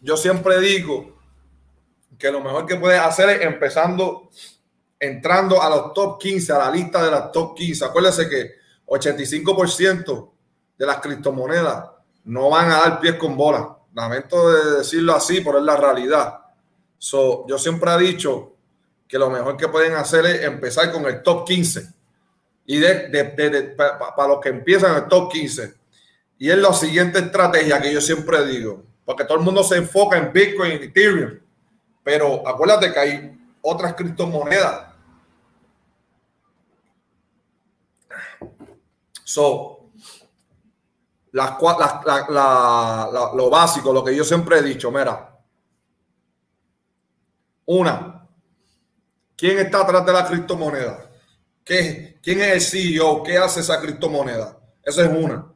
yo siempre digo que lo mejor que puedes hacer es empezando entrando a los top 15, a la lista de las top 15. Acuérdense que 85% de las criptomonedas no van a dar pies con bola. Lamento de decirlo así, pero es la realidad. So, yo siempre he dicho que lo mejor que pueden hacer es empezar con el top 15. Y de, para los que empiezan el top 15. Y es la siguiente estrategia que yo siempre digo. Porque todo el mundo se enfoca en Bitcoin y Ethereum. Pero acuérdate que hay otras criptomonedas. So, lo básico, lo que yo siempre he dicho, mira, una, ¿quién está atrás de la criptomoneda? ¿Qué, ¿Quién es el CEO? ¿Qué hace esa criptomoneda? Esa es una.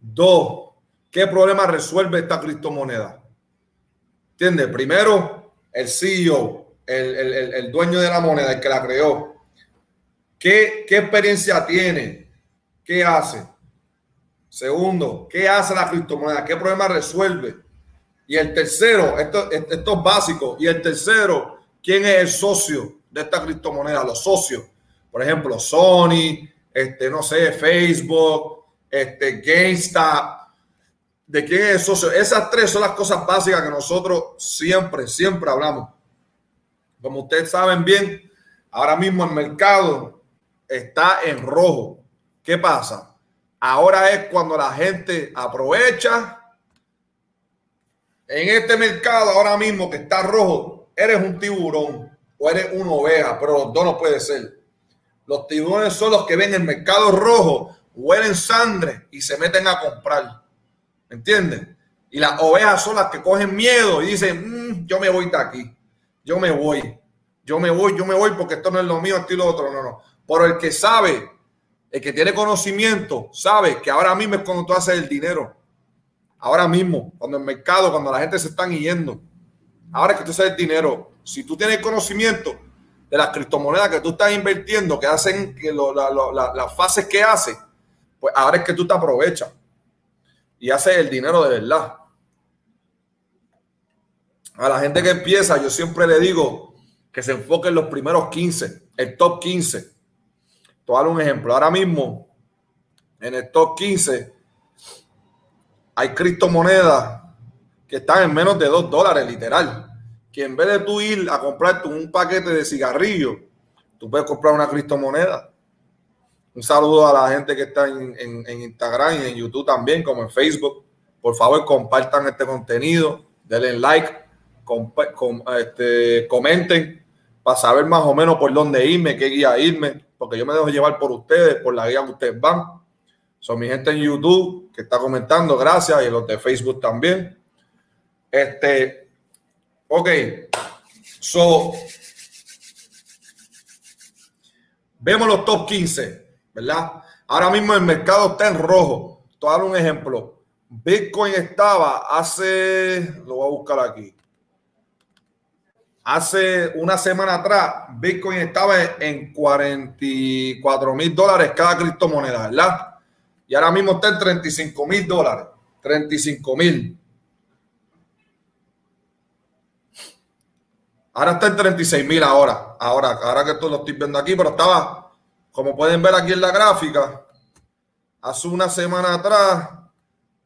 Dos, ¿qué problema resuelve esta criptomoneda? ¿Entiendes? Primero, el CEO, el, dueño de la moneda, el que la creó. ¿Qué, qué experiencia tiene? ¿Qué hace? Segundo, ¿qué hace la criptomoneda? ¿Qué problema resuelve? Y el tercero, esto, esto es básico. Y el tercero, ¿quién es el socio de esta criptomoneda? Los socios. Por ejemplo, Sony, este, no sé, Facebook, este, GameStop. ¿De quién es el socio? Esas tres son las cosas básicas que nosotros siempre, siempre hablamos. Como ustedes saben bien, ahora mismo el mercado está en rojo. ¿Qué pasa? Ahora es cuando la gente aprovecha. En este mercado ahora mismo que está rojo, eres un tiburón o eres una oveja, pero los dos no puede ser. Los tiburones son los que ven el mercado rojo, huelen sangre y se meten a comprar. ¿Me entiendes? Y las ovejas son las que cogen miedo y dicen, mm, yo me voy de aquí, yo me voy, yo me voy, yo me voy porque esto no es lo mío, esto y lo otro, no, no. Pero el que sabe el que tiene conocimiento sabe que ahora mismo es cuando tú haces el dinero. Ahora mismo, cuando el mercado, cuando la gente se está yendo. Ahora que tú haces el dinero. Si tú tienes conocimiento de las criptomonedas que tú estás invirtiendo, que hacen que las fases que hace, pues ahora es que tú te aprovechas y haces el dinero de verdad. A la gente que empieza, yo siempre le digo que se enfoque en los primeros 15, el top 15 te un ejemplo. Ahora mismo, en el top 15, hay criptomonedas que están en menos de 2 dólares, literal. Que en vez de tú ir a comprarte un paquete de cigarrillos, tú puedes comprar una criptomoneda. Un saludo a la gente que está en, Instagram y en YouTube también, como en Facebook. Por favor, compartan este contenido, denle like, este, comenten para saber más o menos por dónde irme, qué guía irme porque yo me dejo llevar por ustedes, por la guía que ustedes van. Son mi gente en YouTube que está comentando, gracias, y los de Facebook también. Este, ok, so, vemos los top 15, ¿verdad? Ahora mismo el mercado está en rojo. Te voy a dar un ejemplo. Bitcoin estaba hace, lo voy a buscar aquí, Hace una semana atrás, Bitcoin estaba en 44 mil dólares cada criptomoneda, ¿verdad? Y ahora mismo está en 35 mil dólares. 35 mil. Ahora está en 36 mil ahora. Ahora, ahora que esto lo estoy viendo aquí, pero estaba, como pueden ver aquí en la gráfica, hace una semana atrás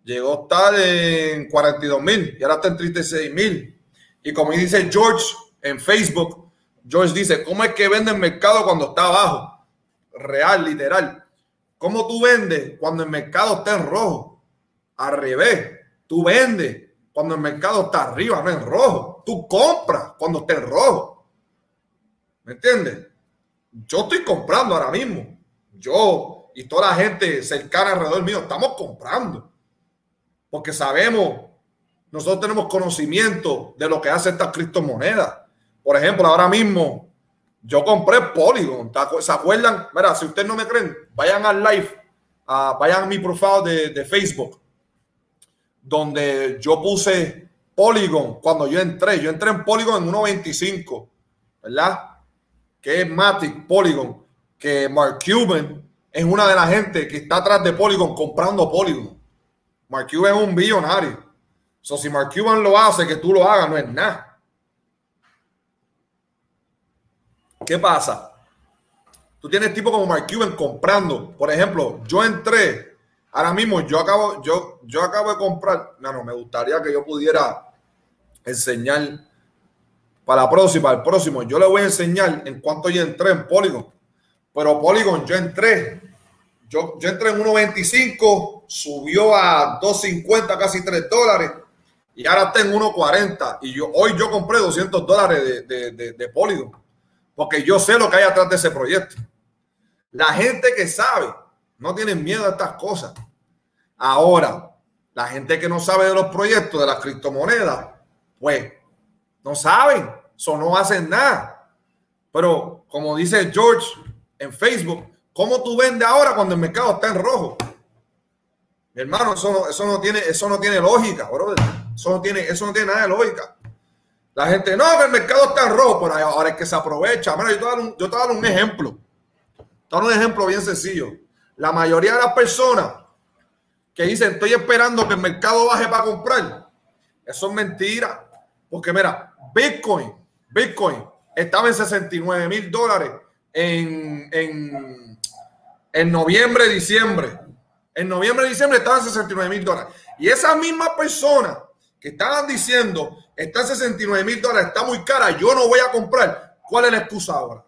llegó a estar en 42 mil y ahora está en 36 mil. Y como dice George, en Facebook, George dice, ¿cómo es que vende el mercado cuando está abajo? Real, literal. ¿Cómo tú vendes cuando el mercado está en rojo? Al revés, tú vendes cuando el mercado está arriba, no en rojo. Tú compras cuando está en rojo. ¿Me entiendes? Yo estoy comprando ahora mismo. Yo y toda la gente cercana alrededor mío estamos comprando. Porque sabemos, nosotros tenemos conocimiento de lo que hace estas criptomonedas. Por ejemplo, ahora mismo yo compré Polygon. ¿Se acuerdan? Mira, si ustedes no me creen, vayan al live, vayan a mi profile de, Facebook, donde yo puse Polygon cuando yo entré. Yo entré en Polygon en 1.25, ¿verdad? Que es Matic Polygon, que Mark Cuban es una de las gente que está atrás de Polygon comprando Polygon. Mark Cuban es un billonario. So, si Mark Cuban lo hace, que tú lo hagas, no es nada. ¿Qué pasa? Tú tienes tipo como Mark Cuban comprando. Por ejemplo, yo entré, ahora mismo yo acabo, yo, yo acabo de comprar. No, no, me gustaría que yo pudiera enseñar para la próxima, el próximo. Yo le voy a enseñar en cuánto yo entré en Polygon. Pero Polygon, yo entré, yo, yo entré en 1.25, subió a 2.50, casi 3 dólares y ahora está en 1.40 y yo hoy yo compré 200 dólares de, de, de, Polygon porque yo sé lo que hay atrás de ese proyecto. La gente que sabe no tiene miedo a estas cosas. Ahora, la gente que no sabe de los proyectos de las criptomonedas, pues no saben, eso no hacen nada. Pero como dice George en Facebook, ¿cómo tú vendes ahora cuando el mercado está en rojo? Mi hermano, eso no, eso no tiene, eso no tiene lógica, brother. Eso no tiene, eso no tiene nada de lógica. La gente, no, que el mercado está en rojo, pero ahora es que se aprovecha. Mira, yo te voy a dar un, yo te voy a dar un ejemplo. Te un ejemplo bien sencillo. La mayoría de las personas que dicen, estoy esperando que el mercado baje para comprar, eso es mentira. Porque mira, Bitcoin, Bitcoin estaba en 69 mil dólares en, en, en noviembre, diciembre. En noviembre, diciembre estaban en 69 mil dólares. Y esas mismas personas que estaban diciendo, está en 69 mil dólares, está muy cara, yo no voy a comprar. ¿Cuál es la excusa ahora?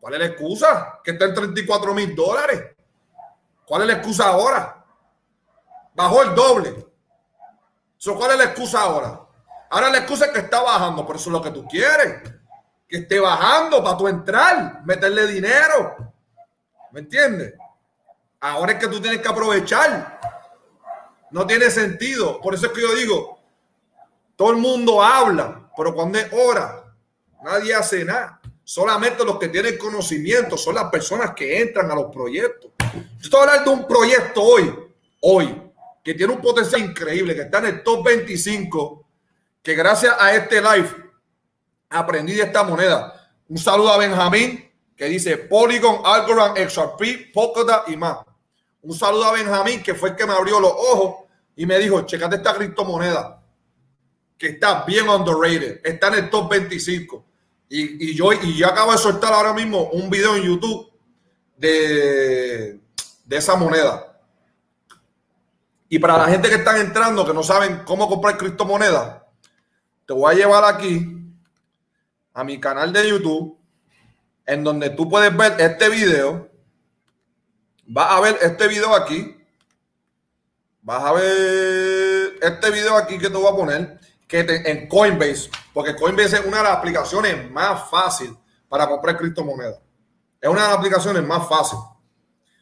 ¿Cuál es la excusa? Que está en 34 mil dólares. ¿Cuál es la excusa ahora? Bajó el doble. ¿Cuál es la excusa ahora? Ahora la excusa es que está bajando, por eso es lo que tú quieres. Que esté bajando para tú entrar, meterle dinero. ¿Me entiendes? Ahora es que tú tienes que aprovechar. No tiene sentido. Por eso es que yo digo, todo el mundo habla, pero cuando es hora, nadie hace nada. Solamente los que tienen conocimiento son las personas que entran a los proyectos. Yo estoy hablando de un proyecto hoy, hoy, que tiene un potencial increíble, que está en el top 25 que gracias a este live aprendí de esta moneda. Un saludo a Benjamín que dice Polygon, Algorand, XRP, Polkadot y más. Un saludo a Benjamín que fue el que me abrió los ojos y me dijo, checate esta criptomoneda que está bien underrated, está en el top 25. Y, y yo, y yo acabo de soltar ahora mismo un video en YouTube de, de esa moneda. Y para la gente que están entrando, que no saben cómo comprar criptomonedas, te voy a llevar aquí a mi canal de YouTube, en donde tú puedes ver este video. Vas a ver este video aquí. Vas a ver este video aquí que te voy a poner que en Coinbase, porque Coinbase es una de las aplicaciones más fáciles para comprar criptomonedas. Es una de las aplicaciones más fáciles.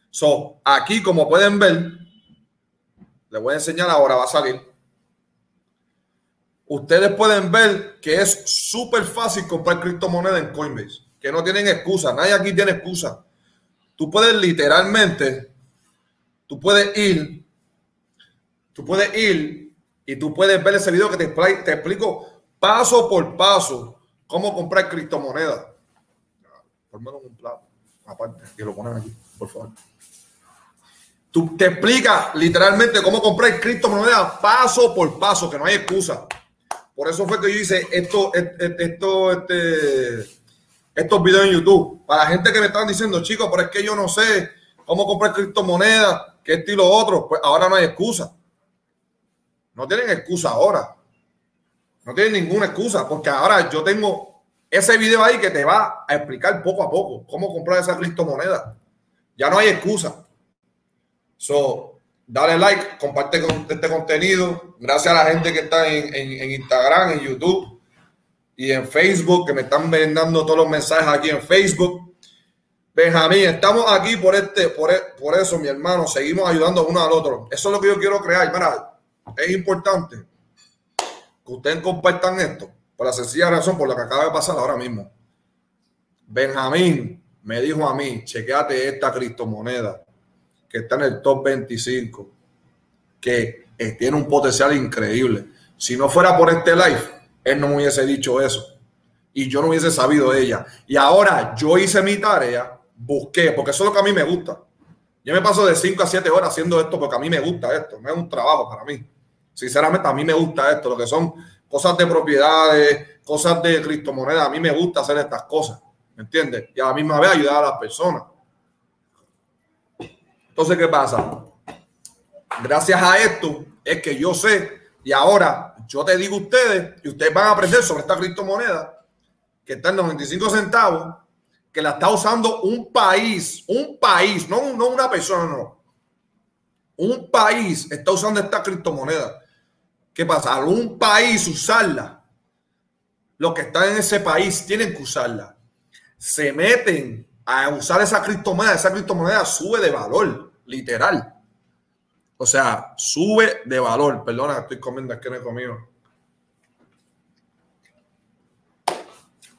So, aquí, como pueden ver, les voy a enseñar ahora, va a salir ustedes pueden ver que es súper fácil comprar criptomonedas en Coinbase, que no tienen excusa, nadie aquí tiene excusa. Tú puedes literalmente, tú puedes ir, tú puedes ir y tú puedes ver ese video que te, te explico paso por paso cómo comprar criptomonedas. Por menos un plato, aparte, que lo ponen aquí, por favor. Tú te explica literalmente cómo comprar criptomonedas paso por paso, que no hay excusa. Por eso fue que yo hice esto, este, estos videos en YouTube. Para la gente que me están diciendo, chicos, pero es que yo no sé cómo comprar criptomonedas, qué estilo otro, pues ahora no hay excusa. No tienen excusa ahora. No tienen ninguna excusa, porque ahora yo tengo ese video ahí que te va a explicar poco a poco cómo comprar esa criptomoneda. Ya no hay excusa. So, dale like, comparte este contenido. Gracias a la gente que está en, Instagram, en YouTube y en Facebook, que me están vendando todos los mensajes aquí en Facebook. Benjamín, estamos aquí por este, por, e, por eso, mi hermano. Seguimos ayudando uno al otro. Eso es lo que yo quiero crear. Mira, es importante que ustedes compartan esto por la sencilla razón por la que acaba de pasar ahora mismo. Benjamín me dijo a mí, chequeate esta criptomoneda que está en el top 25, que eh, tiene un potencial increíble. Si no fuera por este live, él no me hubiese dicho eso. Y yo no hubiese sabido de ella. Y ahora yo hice mi tarea, busqué, porque eso es lo que a mí me gusta. Yo me paso de 5 a 7 horas haciendo esto porque a mí me gusta esto, no es un trabajo para mí. Sinceramente, a mí me gusta esto, lo que son cosas de propiedades, cosas de criptomonedas. A mí me gusta hacer estas cosas, ¿me entiendes? Y a la misma vez ayudar a las personas. Entonces, ¿qué pasa? Gracias a esto es que yo sé y ahora yo te digo a ustedes y ustedes van a aprender sobre esta criptomoneda que está en 95 centavos, que la está usando un país, un país, no, no una persona, no. Un país está usando esta criptomoneda. ¿Qué pasa? Al un país usarla, los que están en ese país tienen que usarla. Se meten a usar esa criptomoneda, esa criptomoneda sube de valor, literal. O sea, sube de valor. Perdona, estoy comiendo, es que no he comido.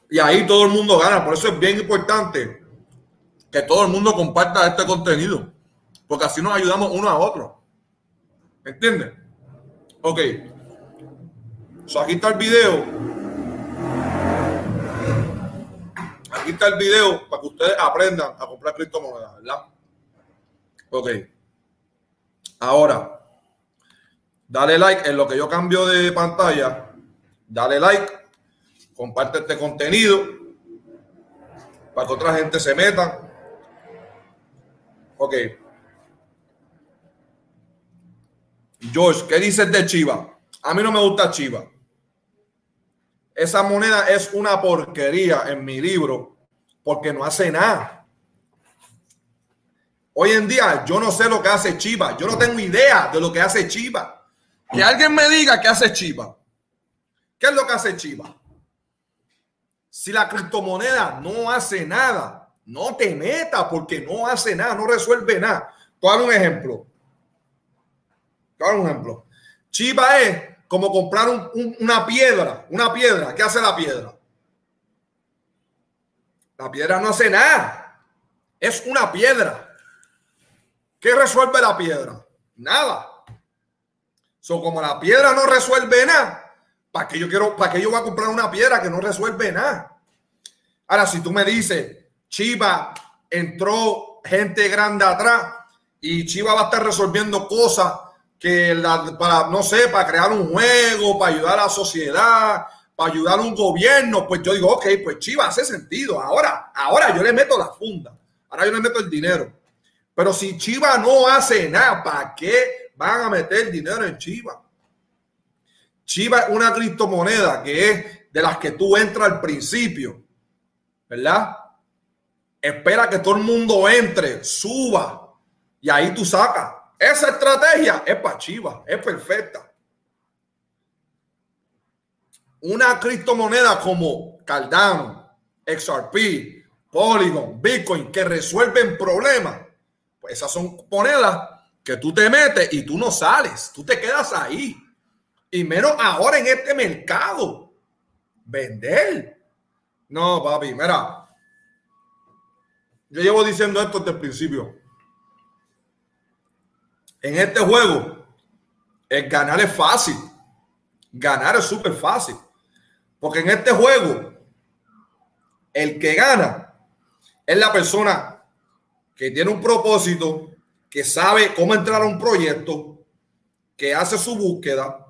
Y ahí todo el mundo gana. Por eso es bien importante que todo el mundo comparta este contenido. Porque así nos ayudamos uno a otro. ¿Me entiendes? Ok. So, aquí está el video. Aquí está el video para que ustedes aprendan a comprar criptomonedas, ¿verdad? Ok. Ahora, dale like en lo que yo cambio de pantalla. Dale like. Comparte este contenido para que otra gente se meta. Ok. George, ¿qué dices de Chiva? A mí no me gusta Chiva. Esa moneda es una porquería en mi libro porque no hace nada. Hoy en día yo no sé lo que hace Chiva. Yo no tengo idea de lo que hace Chiva. Que alguien me diga qué hace Chiva. ¿Qué es lo que hace Chiva? Si la criptomoneda no hace nada, no te metas porque no hace nada, no resuelve nada. Te un ejemplo un ejemplo. Chiva es como comprar una piedra, una piedra. ¿Qué hace la piedra? La piedra no hace nada. Es una piedra. ¿Qué resuelve la piedra? Nada. So, como la piedra no resuelve nada, ¿para qué yo quiero, para qué yo voy a comprar una piedra que no resuelve nada? Ahora, si tú me dices, Chiva entró gente grande atrás y Chiva va a estar resolviendo cosas que para, no sé, para crear un juego, para ayudar a la sociedad, para ayudar a un gobierno, pues yo digo, ok, pues Chiva hace sentido. Ahora, ahora yo le meto la funda, ahora yo le meto el dinero. Pero si Chiva no hace nada, ¿para qué van a meter dinero en Chiva? Chiva es una criptomoneda que es de las que tú entras al principio, ¿verdad? Espera que todo el mundo entre, suba y ahí tú sacas. Esa estrategia es para Chivas, es perfecta. Una criptomoneda como Cardano, XRP, Polygon, Bitcoin, que resuelven problemas, pues esas son monedas que tú te metes y tú no sales, tú te quedas ahí. Y menos ahora en este mercado. Vender. No, papi, mira. Yo llevo diciendo esto desde el principio. En este juego, el ganar es fácil. Ganar es súper fácil. Porque en este juego, el que gana es la persona que tiene un propósito, que sabe cómo entrar a un proyecto, que hace su búsqueda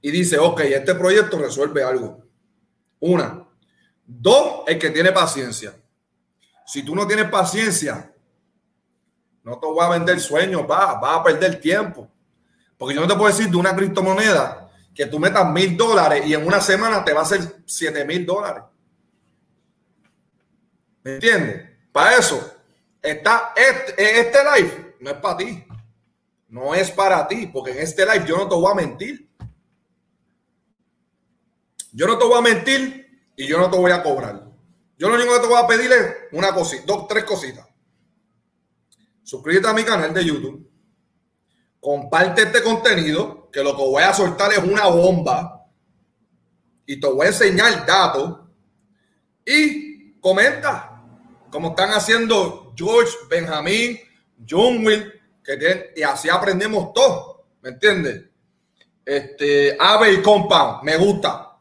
y dice, ok, este proyecto resuelve algo. Una. Dos, el que tiene paciencia. Si tú no tienes paciencia, no te voy a vender sueños, va, va a perder tiempo. Porque yo no te puedo decir de una criptomoneda que tú metas mil dólares y en una semana te va a hacer siete mil dólares. ¿Me entiendes? Para eso está este, este live, no es para ti. No es para ti, porque en este live yo no te voy a mentir. Yo no te voy a mentir y yo no te voy a cobrar. Yo lo único que te voy a pedir es una cosita, dos, tres cositas suscríbete a mi canal de YouTube, comparte este contenido, que lo que voy a soltar es una bomba y te voy a enseñar datos y comenta como están haciendo George, Benjamín, John Will, que tienen, y así aprendemos todo, ¿me entiendes? Este, Ave y Compound, me gusta.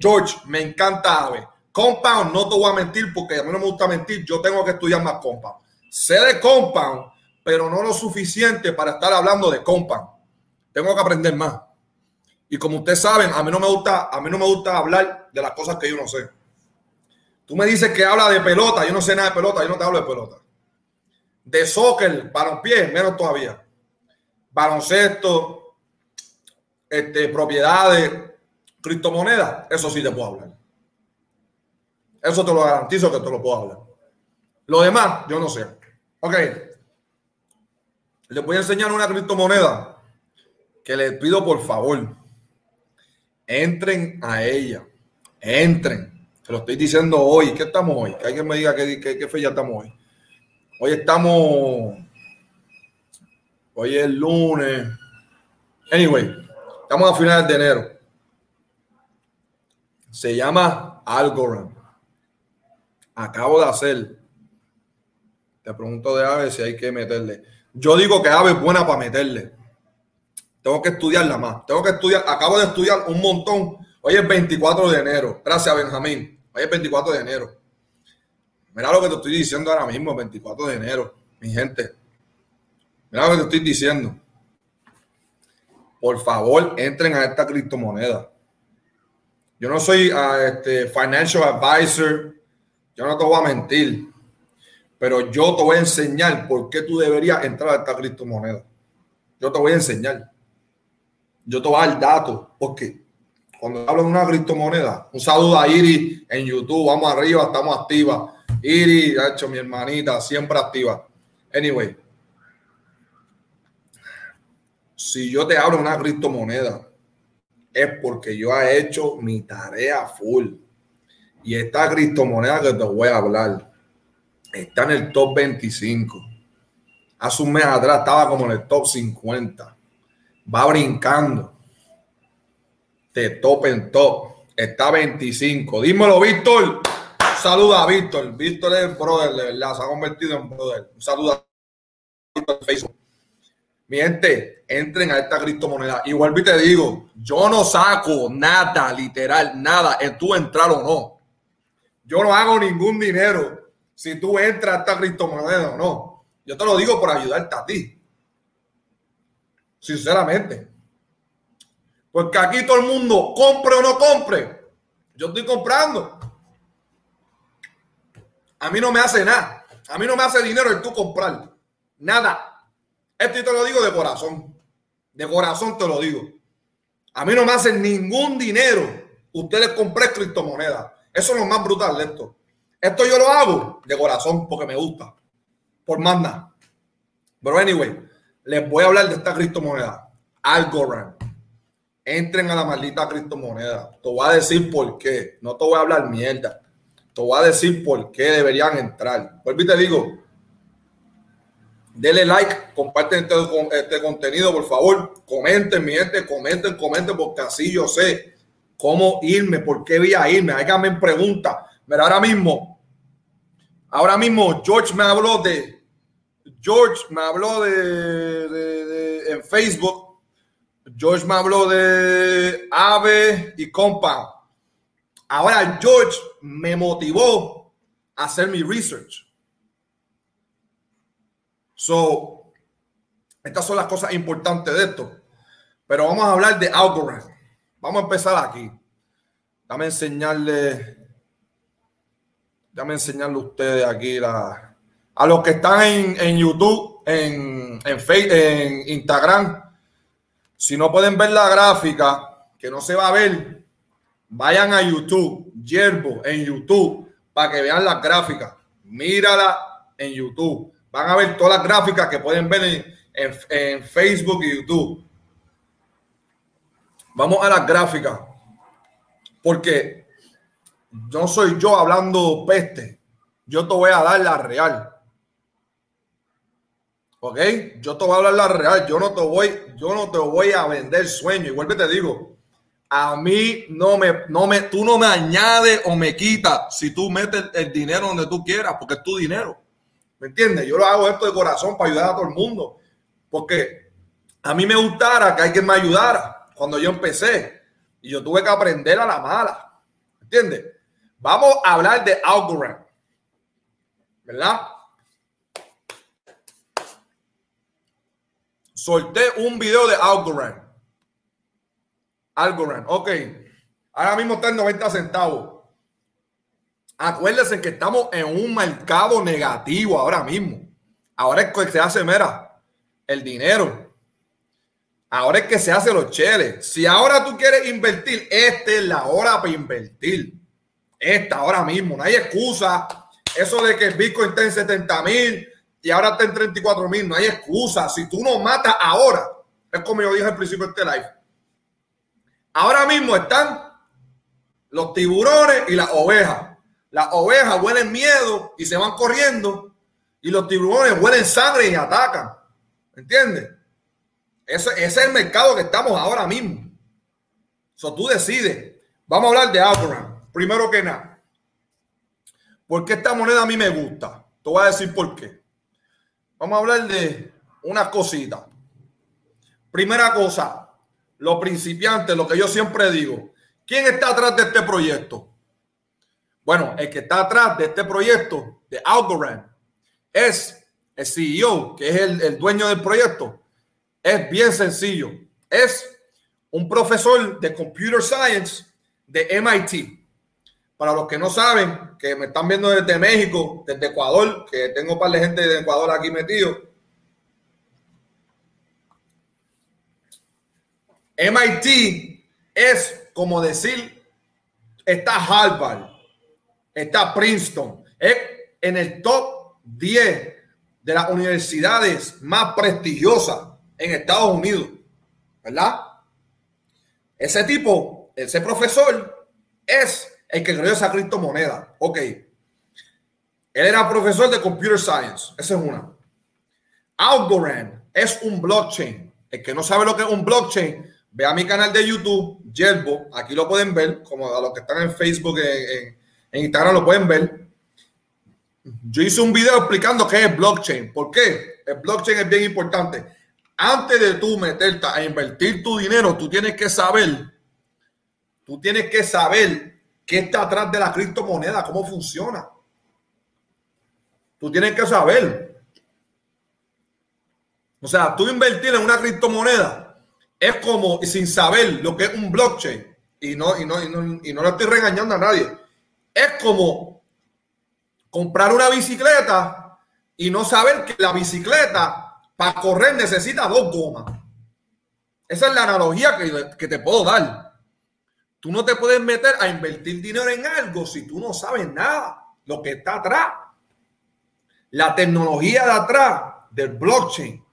George, me encanta Ave. Compound, no te voy a mentir porque a mí no me gusta mentir, yo tengo que estudiar más Compound. Sé de compound, pero no lo suficiente para estar hablando de compound. Tengo que aprender más. Y como ustedes saben, a mí no me gusta, a mí no me gusta hablar de las cosas que yo no sé. Tú me dices que habla de pelota, yo no sé nada de pelota, yo no te hablo de pelota. De soccer, balonpié, menos todavía. Baloncesto, este, propiedades, criptomonedas, eso sí te puedo hablar. Eso te lo garantizo que te lo puedo hablar. Lo demás, yo no sé. Ok. Les voy a enseñar una criptomoneda que les pido por favor. Entren a ella. Entren. Te lo estoy diciendo hoy. ¿Qué estamos hoy? Que alguien me diga qué, qué, qué fecha estamos hoy. Hoy estamos. Hoy es lunes. Anyway, estamos a finales de enero. Se llama Algorand. Acabo de hacer. Te pregunto de Ave si hay que meterle. Yo digo que Ave es buena para meterle. Tengo que estudiarla más. Tengo que estudiar. Acabo de estudiar un montón. Hoy es 24 de enero. Gracias, Benjamín. Hoy es 24 de enero. Mira lo que te estoy diciendo ahora mismo, 24 de enero, mi gente. Mira lo que te estoy diciendo. Por favor, entren a esta criptomoneda. Yo no soy uh, este, financial advisor. Yo no te voy a mentir. Pero yo te voy a enseñar por qué tú deberías entrar a esta criptomoneda. Yo te voy a enseñar. Yo te voy a dar datos. Porque cuando hablo de una criptomoneda, un saludo a Iri en YouTube. Vamos arriba, estamos activas. Iri, ha hecho mi hermanita, siempre activa. Anyway, si yo te hablo de una criptomoneda, es porque yo he hecho mi tarea full. Y esta criptomoneda que te voy a hablar está en el top 25. Hace un mes atrás estaba como en el top 50. Va brincando de top en top. Está 25. Dímelo, Víctor. Saluda a Víctor. Víctor es brother, de verdad. Se ha convertido en brother. Un saludo a Víctor Facebook. Mi gente, entren a esta criptomoneda. Igual te digo, yo no saco nada, literal, nada, en tu entrar o no. Yo no hago ningún dinero si tú entras a esta criptomoneda o no. Yo te lo digo por ayudarte a ti. Sinceramente. Porque aquí todo el mundo, compre o no compre, yo estoy comprando. A mí no me hace nada. A mí no me hace dinero el tú comprar. Nada. Esto te lo digo de corazón. De corazón te lo digo. A mí no me hacen ningún dinero ustedes compren criptomonedas. Eso es lo más brutal de esto. Esto yo lo hago de corazón porque me gusta. Por más nada. Pero anyway, les voy a hablar de esta criptomoneda. Algorand. Entren a la maldita criptomoneda. Te voy a decir por qué. No te voy a hablar mierda. Te voy a decir por qué deberían entrar. Vuelvo y te digo, Denle like, comparten este, este, contenido, por favor. Comenten, mi gente, comenten, comenten, porque así yo sé cómo irme, por qué voy a irme. Háganme preguntas. Ahora mismo, ahora mismo, George me habló de, George me habló de, en Facebook. George me habló de Ave y Compa. Ahora George me motivó a hacer mi research. So, estas son las cosas importantes de esto. Pero vamos a hablar de Algorand. Vamos a empezar aquí. Dame enseñarle. Dame enseñarle a ustedes aquí la, a los que están en, YouTube, en, en, Facebook, en Instagram. Si no pueden ver la gráfica, que no se va a ver, vayan a YouTube, Yerbo en YouTube, para que vean las gráficas. Mírala en YouTube. Van a ver todas las gráficas que pueden ver en, Facebook y YouTube. Vamos a las gráficas. Porque no soy yo hablando peste. Yo te voy a dar la real. ¿Ok? Yo te voy a hablar la real. Yo no te voy, yo no te voy a vender sueño. Igual que te digo, a mí no me, no me, tú no me añades o me quitas si tú metes el dinero donde tú quieras, porque es tu dinero. ¿Me entiendes? Yo lo hago esto de corazón para ayudar a todo el mundo. Porque a mí me gustara que alguien me ayudara cuando yo empecé. Y yo tuve que aprender a la mala. ¿Me entiendes? Vamos a hablar de Algorand. ¿Verdad? Solté un video de Algorand. Algorand, ok. Ahora mismo está en 90 centavos. Acuérdense que estamos en un mercado negativo ahora mismo. Ahora es que se hace, mera, el dinero. Ahora es que se hace los cheles. Si ahora tú quieres invertir, esta es la hora para invertir. Esta ahora mismo. No hay excusa. Eso de que el Bitcoin está en 70 mil y ahora está en 34 mil. No hay excusa. Si tú no matas ahora, es como yo dije al principio de este live. Ahora mismo están los tiburones y las ovejas. Las ovejas huelen miedo y se van corriendo y los tiburones huelen sangre y atacan. ¿Entiendes? Ese, es el mercado que estamos ahora mismo. So, tú decides. Vamos a hablar de Algorand. Primero que nada. ¿Por qué esta moneda a mí me gusta? Te voy a decir por qué. Vamos a hablar de unas cositas. Primera cosa, los principiantes, lo que yo siempre digo. ¿Quién está atrás de este proyecto? Bueno, el que está atrás de este proyecto de Algorand es el CEO, que es el, el dueño del proyecto. Es bien sencillo. Es un profesor de Computer Science de MIT. Para los que no saben, que me están viendo desde México, desde Ecuador, que tengo un par de gente de Ecuador aquí metido. MIT es como decir, está Harvard, está Princeton, es en el top 10 de las universidades más prestigiosas en Estados Unidos, ¿verdad? Ese tipo, ese profesor, es el que creó esa criptomoneda. Ok. Él era profesor de Computer Science. Esa es una. Algorand es un blockchain. El que no sabe lo que es un blockchain, ve a mi canal de YouTube, Yerbo. Aquí lo pueden ver, como a los que están en Facebook, en, en Instagram lo pueden ver. Yo hice un video explicando qué es blockchain. ¿Por qué? El blockchain es bien importante antes de tú meterte a invertir tu dinero, tú tienes que saber, tú tienes que saber qué está atrás de la criptomoneda, cómo funciona. Tú tienes que saber. O sea, tú invertir en una criptomoneda es como sin saber lo que es un blockchain. Y no, y no, y no, y no le estoy regañando a nadie. Es como comprar una bicicleta y no saber que la bicicleta para correr necesita dos gomas. Esa es la analogía que, te puedo dar. Tú no te puedes meter a invertir dinero en algo si tú no sabes nada, lo que está atrás. La tecnología de atrás del blockchain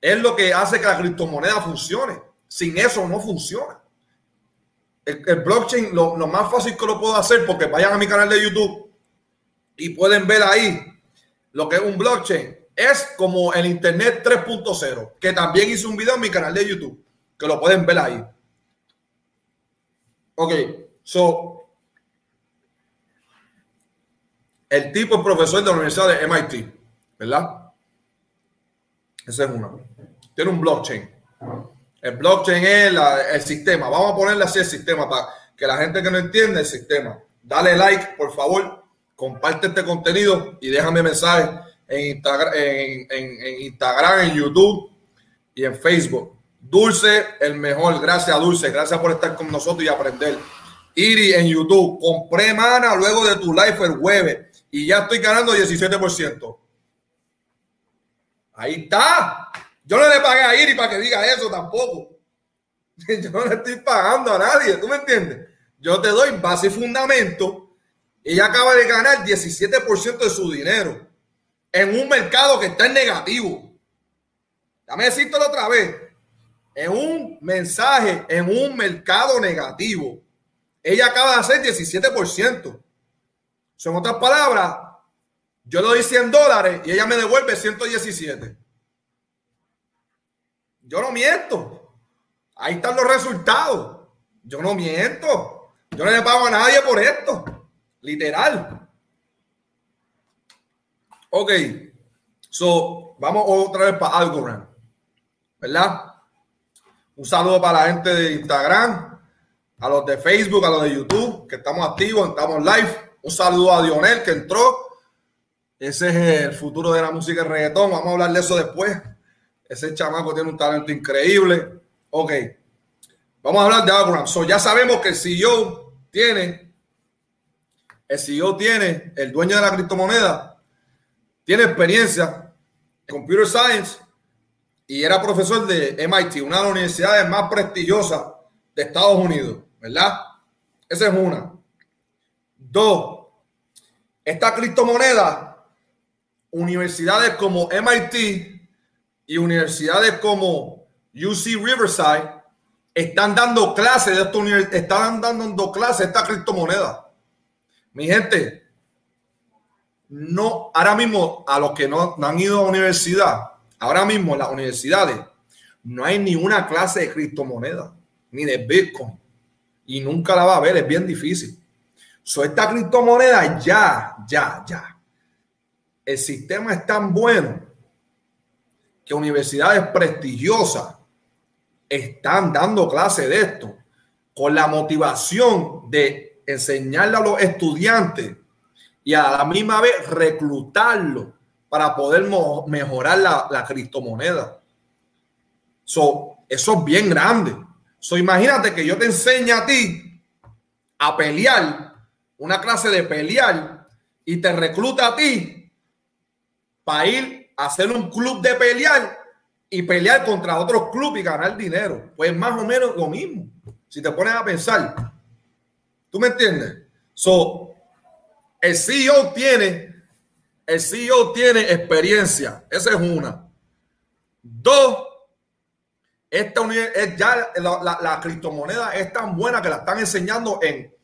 es lo que hace que la criptomoneda funcione. Sin eso no funciona. El, blockchain, lo, lo, más fácil que lo puedo hacer, porque vayan a mi canal de YouTube y pueden ver ahí lo que es un blockchain es como el Internet 3.0, que también hice un video en mi canal de YouTube, que lo pueden ver ahí. Ok, so, el tipo es profesor de la Universidad de MIT, ¿verdad? Ese es uno. Tiene un blockchain. El blockchain es el sistema. Vamos a ponerle así el sistema para que la gente que no entiende el sistema. Dale like, por favor. Comparte este contenido y déjame mensaje en en, Instagram, en YouTube y en Facebook. Dulce, el mejor. Gracias, Dulce. Gracias por estar con nosotros y aprender. Iri en YouTube. Compré mana luego de tu live el jueves y ya estoy ganando 17%. Ahí está. Yo no le pagué a Iri para que diga eso tampoco. Yo no le estoy pagando a nadie. ¿Tú me entiendes? Yo te doy base y fundamento. Ella acaba de ganar 17% de su dinero en un mercado que está en negativo. Dame decírtelo otra vez. En un mensaje, en un mercado negativo. Ella acaba de hacer 17%. Son otras palabras, yo le doy 100 dólares y ella me devuelve 117. Yo no miento. Ahí están los resultados. Yo no miento. Yo no le pago a nadie por esto. Literal. Ok, so vamos otra vez para Algorand, ¿verdad? Un saludo para la gente de Instagram, a los de Facebook, a los de YouTube, que estamos activos, estamos live. Un saludo a Dionel que entró. Ese es el futuro de la música de reggaetón. Vamos a hablar de eso después. Ese chamaco tiene un talento increíble. Ok. Vamos a hablar de Abraham. So, ya sabemos que el CEO tiene, el CEO tiene, el dueño de la criptomoneda, tiene experiencia en computer science y era profesor de MIT, una de las universidades más prestigiosas de Estados Unidos, ¿verdad? Esa es una. Dos, esta criptomoneda, universidades como MIT y universidades como UC Riverside están dando clases de esta están dando clases esta criptomoneda. Mi gente, no, ahora mismo a los que no, no han ido a la universidad, ahora mismo en las universidades, no hay ni una clase de criptomoneda, ni de Bitcoin, y nunca la va a haber, es bien difícil. So, esta criptomoneda ya, ya, ya. El sistema es tan bueno que universidades prestigiosas están dando clase de esto con la motivación de enseñarle a los estudiantes y a la misma vez reclutarlo para poder mejorar la, la criptomoneda. So, eso es bien grande. So, imagínate que yo te enseñe a ti a pelear, una clase de pelear, y te recluta a ti para ir a hacer un club de pelear y pelear contra otros clubes y ganar dinero. Pues más o menos lo mismo. Si te pones a pensar, ¿tú me entiendes? So, el CEO tiene, el CEO tiene experiencia. Esa es una. Dos, esta es ya la, criptomoneda es tan buena que la están enseñando en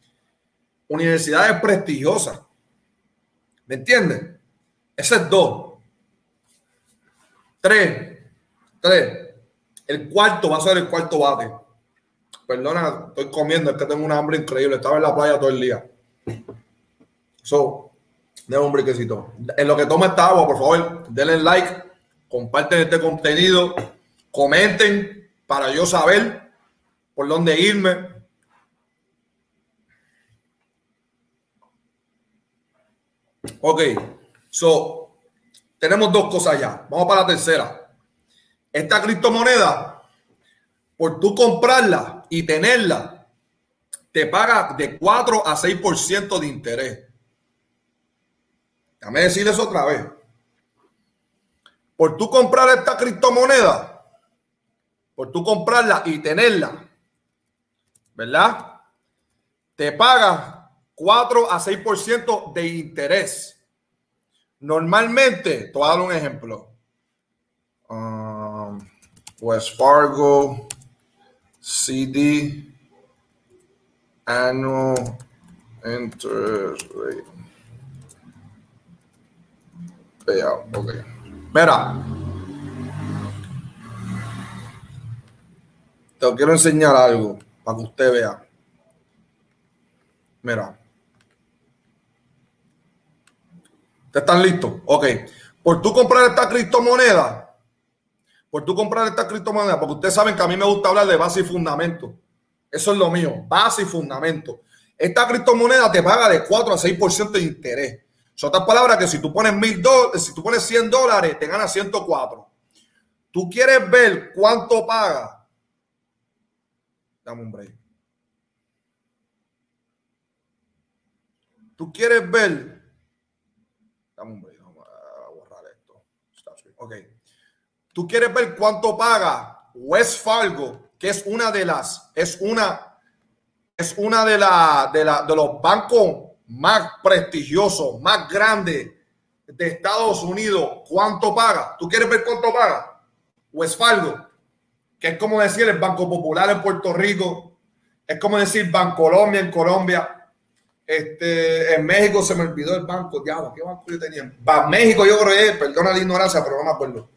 universidades prestigiosas. ¿Me entiendes? Ese es dos. Tres, el cuarto va a ser el cuarto bate. Perdona, estoy comiendo, es que tengo una hambre increíble. Estaba en la playa todo el día. So, de un briquecito. En lo que toma esta agua, por favor, denle like, comparten este contenido, comenten para yo saber por dónde irme. Ok, so tenemos dos cosas ya. Vamos para la tercera. Esta criptomoneda, por tú comprarla y tenerla, te paga de 4 a 6% de interés. Déjame decir eso otra vez. Por tú comprar esta criptomoneda, por tú comprarla y tenerla, ¿verdad? Te paga 4 a 6% de interés. Normalmente, te voy a dar un ejemplo. West Fargo CD annual interest rate. Payout. Ok. Mira. Te quiero enseñar algo para que usted vea. Mira. ¿Están listos? Ok. Por tú comprar esta criptomoneda, por tú comprar esta criptomoneda, porque ustedes saben que a mí me gusta hablar de base y fundamento. Eso es lo mío, base y fundamento. Esta criptomoneda te paga de 4 a 6% de interés. Son otras palabras que si tú pones mil dólares, si tú pones 100 dólares, te ganas 104. Tú quieres ver cuánto paga. Dame un break. Tú quieres ver. Dame un break. Vamos a borrar esto. Ok. Tú quieres ver cuánto paga West Fargo, que es una de las, es una, es una de, la, de, la, de los bancos más prestigiosos, más grandes de Estados Unidos. ¿Cuánto paga? ¿Tú quieres ver cuánto paga? West Fargo, que es como decir el Banco Popular en Puerto Rico, es como decir Bancolombia en Colombia. Este, en México se me olvidó el banco, diablo, ¿qué banco yo tenía? México yo creo que perdona la ignorancia, pero no me acuerdo.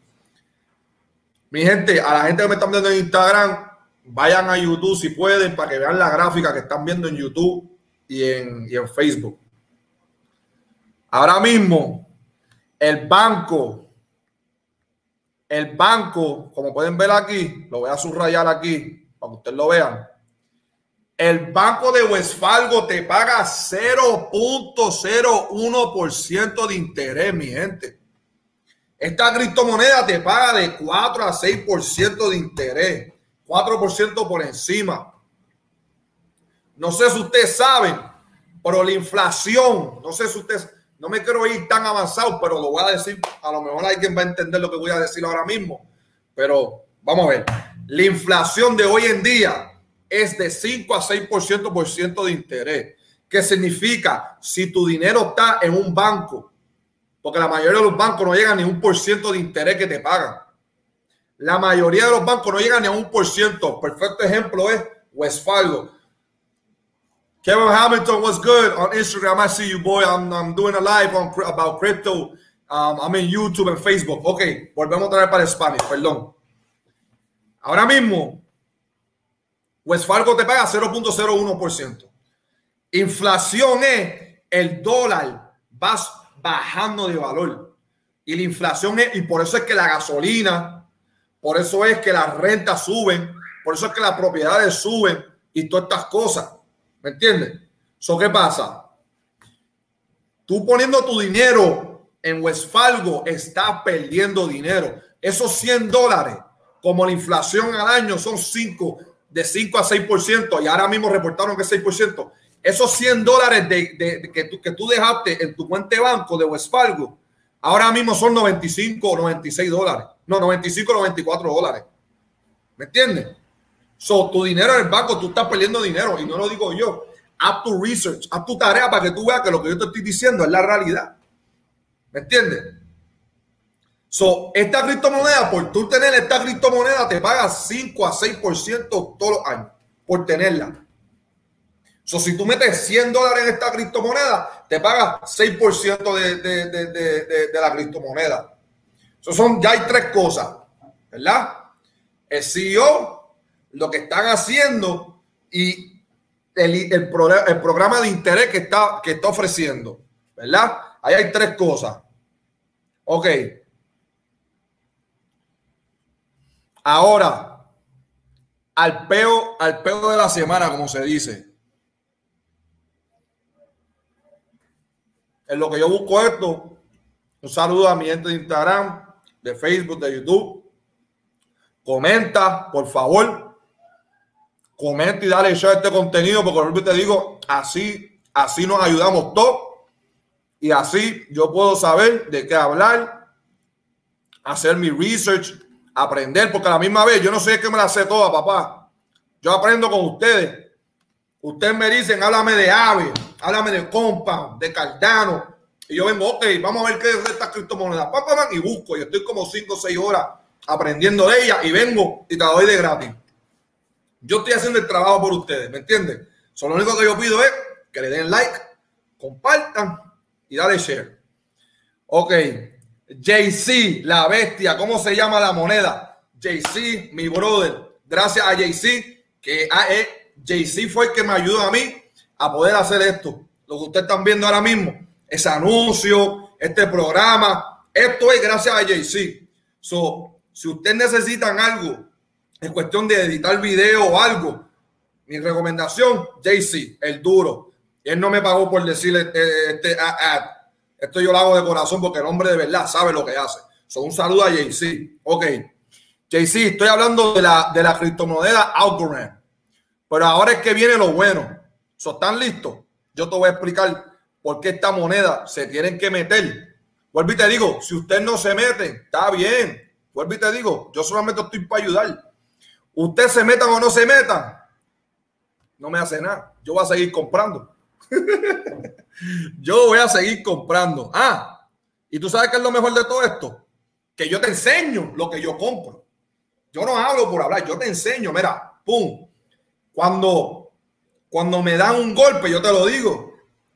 Mi gente, a la gente que me están viendo en Instagram, vayan a YouTube si pueden para que vean la gráfica que están viendo en YouTube y en, y en Facebook. Ahora mismo, el banco, el banco, como pueden ver aquí, lo voy a subrayar aquí para que ustedes lo vean. El banco de Westfalgo te paga 0.01% de interés, mi gente. Esta criptomoneda te paga de 4 a 6% de interés. 4% por encima. No sé si ustedes saben, pero la inflación, no sé si ustedes, no me quiero ir tan avanzado, pero lo voy a decir, a lo mejor alguien va a entender lo que voy a decir ahora mismo, pero vamos a ver. La inflación de hoy en día es de 5 a 6% por ciento de interés. ¿Qué significa? Si tu dinero está en un banco, porque la mayoría de los bancos no llegan ni un por ciento de interés que te pagan. La mayoría de los bancos no llegan ni a un por ciento. Perfecto ejemplo es Westfalgo. Kevin Hamilton was good on Instagram. I see you, boy. I'm, doing a live on about crypto. Um, I'm in YouTube and Facebook. Ok, volvemos a traer para Spanish, perdón. Ahora mismo, Westfalgo te paga 0.01%. Inflación es el dólar va bajando de valor. Y la inflación es, y por eso es que la gasolina, por eso es que las rentas suben, por eso es que las propiedades suben y todas estas cosas. ¿Me entiendes? ¿So qué pasa? Tú poniendo tu dinero en Westfalgo estás perdiendo dinero. Esos 100 dólares, como la inflación al año son 5, de 5 a 6%, y ahora mismo reportaron que 6%, esos 100 dólares de, que, tú, que tú dejaste en tu cuenta de banco de Westfalgo, ahora mismo son 95 o 96 dólares. No, 95 o 94 dólares. ¿Me entiendes? So, tu dinero en el banco, tú estás perdiendo dinero y no lo digo yo. Haz tu research, haz tu tarea para que tú veas que lo que yo te estoy diciendo es la realidad. ¿Me entiendes? So, esta criptomoneda, por tú tener esta criptomoneda, te paga 5 a 6% todos los años por tenerla. So, si tú metes 100 dólares en esta criptomoneda, te paga 6% de, de, de, de, la criptomoneda. Eso son, ya hay tres cosas, ¿verdad? El CEO, lo que están haciendo y el, el, programa de interés que está, que está ofreciendo, ¿verdad? Ahí hay tres cosas. Ok. Ahora, al peo, al peo de la semana, como se dice. en lo que yo busco esto, un saludo a mi gente de Instagram, de Facebook, de YouTube. Comenta, por favor. Comenta y dale share a este contenido, porque te digo, así, así nos ayudamos todos. Y así yo puedo saber de qué hablar, hacer mi research, aprender, porque a la misma vez yo no sé qué me la sé toda, papá. Yo aprendo con ustedes. Ustedes me dicen, háblame de ave, háblame de compound, de Cardano. Y yo vengo, ok, vamos a ver qué es esta criptomoneda. Y busco, y estoy como 5 o 6 horas aprendiendo de ella y vengo y te la doy de gratis. Yo estoy haciendo el trabajo por ustedes, ¿me entienden? Solo lo único que yo pido es que le den like, compartan y dale share. Ok, JC, la bestia, ¿cómo se llama la moneda? JC, mi brother. Gracias a JC, que ah, eh, JC fue el que me ayudó a mí a poder hacer esto. Lo que ustedes están viendo ahora mismo, ese anuncio, este programa, esto es gracias a JC. So, si ustedes necesitan algo en cuestión de editar video o algo, mi recomendación, JC, el duro. Él no me pagó por decirle este, este Esto yo lo hago de corazón porque el hombre de verdad sabe lo que hace. So, un saludo a JC. Ok. JC, estoy hablando de la, de la criptomoneda Algorand. Pero ahora es que viene lo bueno. ¿Están listos? Yo te voy a explicar por qué esta moneda se tienen que meter. Vuelvo y te digo, si usted no se mete, está bien. Vuelvo y te digo, yo solamente estoy para ayudar. Usted se meta o no se meta, no me hace nada. Yo voy a seguir comprando. yo voy a seguir comprando. Ah, y tú sabes qué es lo mejor de todo esto, que yo te enseño lo que yo compro. Yo no hablo por hablar, yo te enseño, mira, pum. Cuando cuando me dan un golpe, yo te lo digo.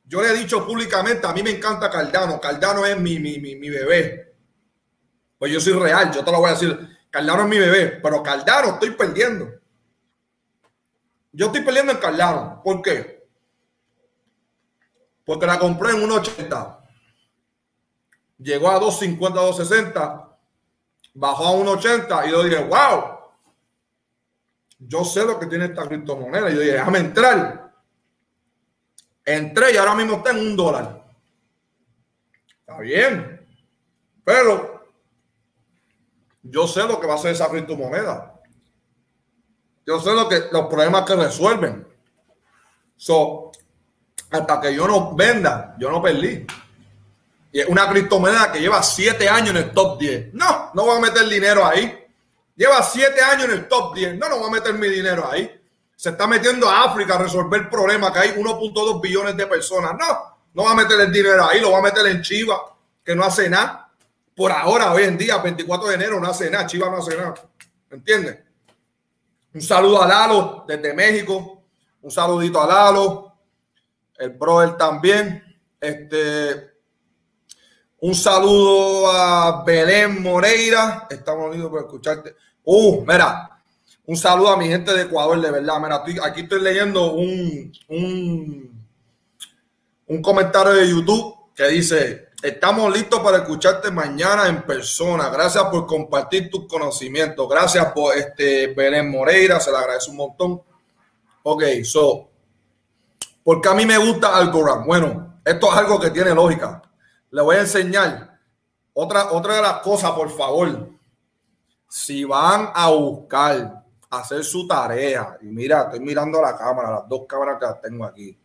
Yo le he dicho públicamente, a mí me encanta Cardano. Cardano es mi, mi, mi, bebé. Pues yo soy real, yo te lo voy a decir. Cardano es mi bebé, pero Cardano estoy perdiendo. Yo estoy perdiendo en Cardano. ¿Por qué? Porque la compré en 1.80. Llegó a 2.50, 2.60. Bajó a 1.80 y yo dije, wow, yo sé lo que tiene esta criptomoneda. Yo dije, déjame entrar. Entré y ahora mismo está en un dólar. Está bien. Pero yo sé lo que va a hacer esa criptomoneda. Yo sé lo que, los problemas que resuelven. So, hasta que yo no venda, yo no perdí. Y es una criptomoneda que lleva siete años en el top 10. No, no voy a meter dinero ahí. Lleva siete años en el top 10. No, no voy a meter mi dinero ahí. Se está metiendo a África a resolver problemas que hay 1.2 billones de personas. No, no va a meter el dinero ahí, lo va a meter en Chiva, que no hace nada. Por ahora, hoy en día, 24 de enero, no hace nada. Chiva no hace nada. ¿Entiendes? Un saludo a Lalo desde México. Un saludito a Lalo. El brother también. Este, un saludo a Belén Moreira. Estamos unidos por escucharte. Uh, mira, un saludo a mi gente de Ecuador, de verdad. Mira, aquí estoy leyendo un, un, un comentario de YouTube que dice: Estamos listos para escucharte mañana en persona. Gracias por compartir tus conocimientos. Gracias por este Belén Moreira, se le agradece un montón. Ok, so, porque a mí me gusta Algorand. Bueno, esto es algo que tiene lógica le voy a enseñar otra, otra de las cosas, por favor. Si van a buscar hacer su tarea, y mira, estoy mirando la cámara, las dos cámaras que tengo aquí.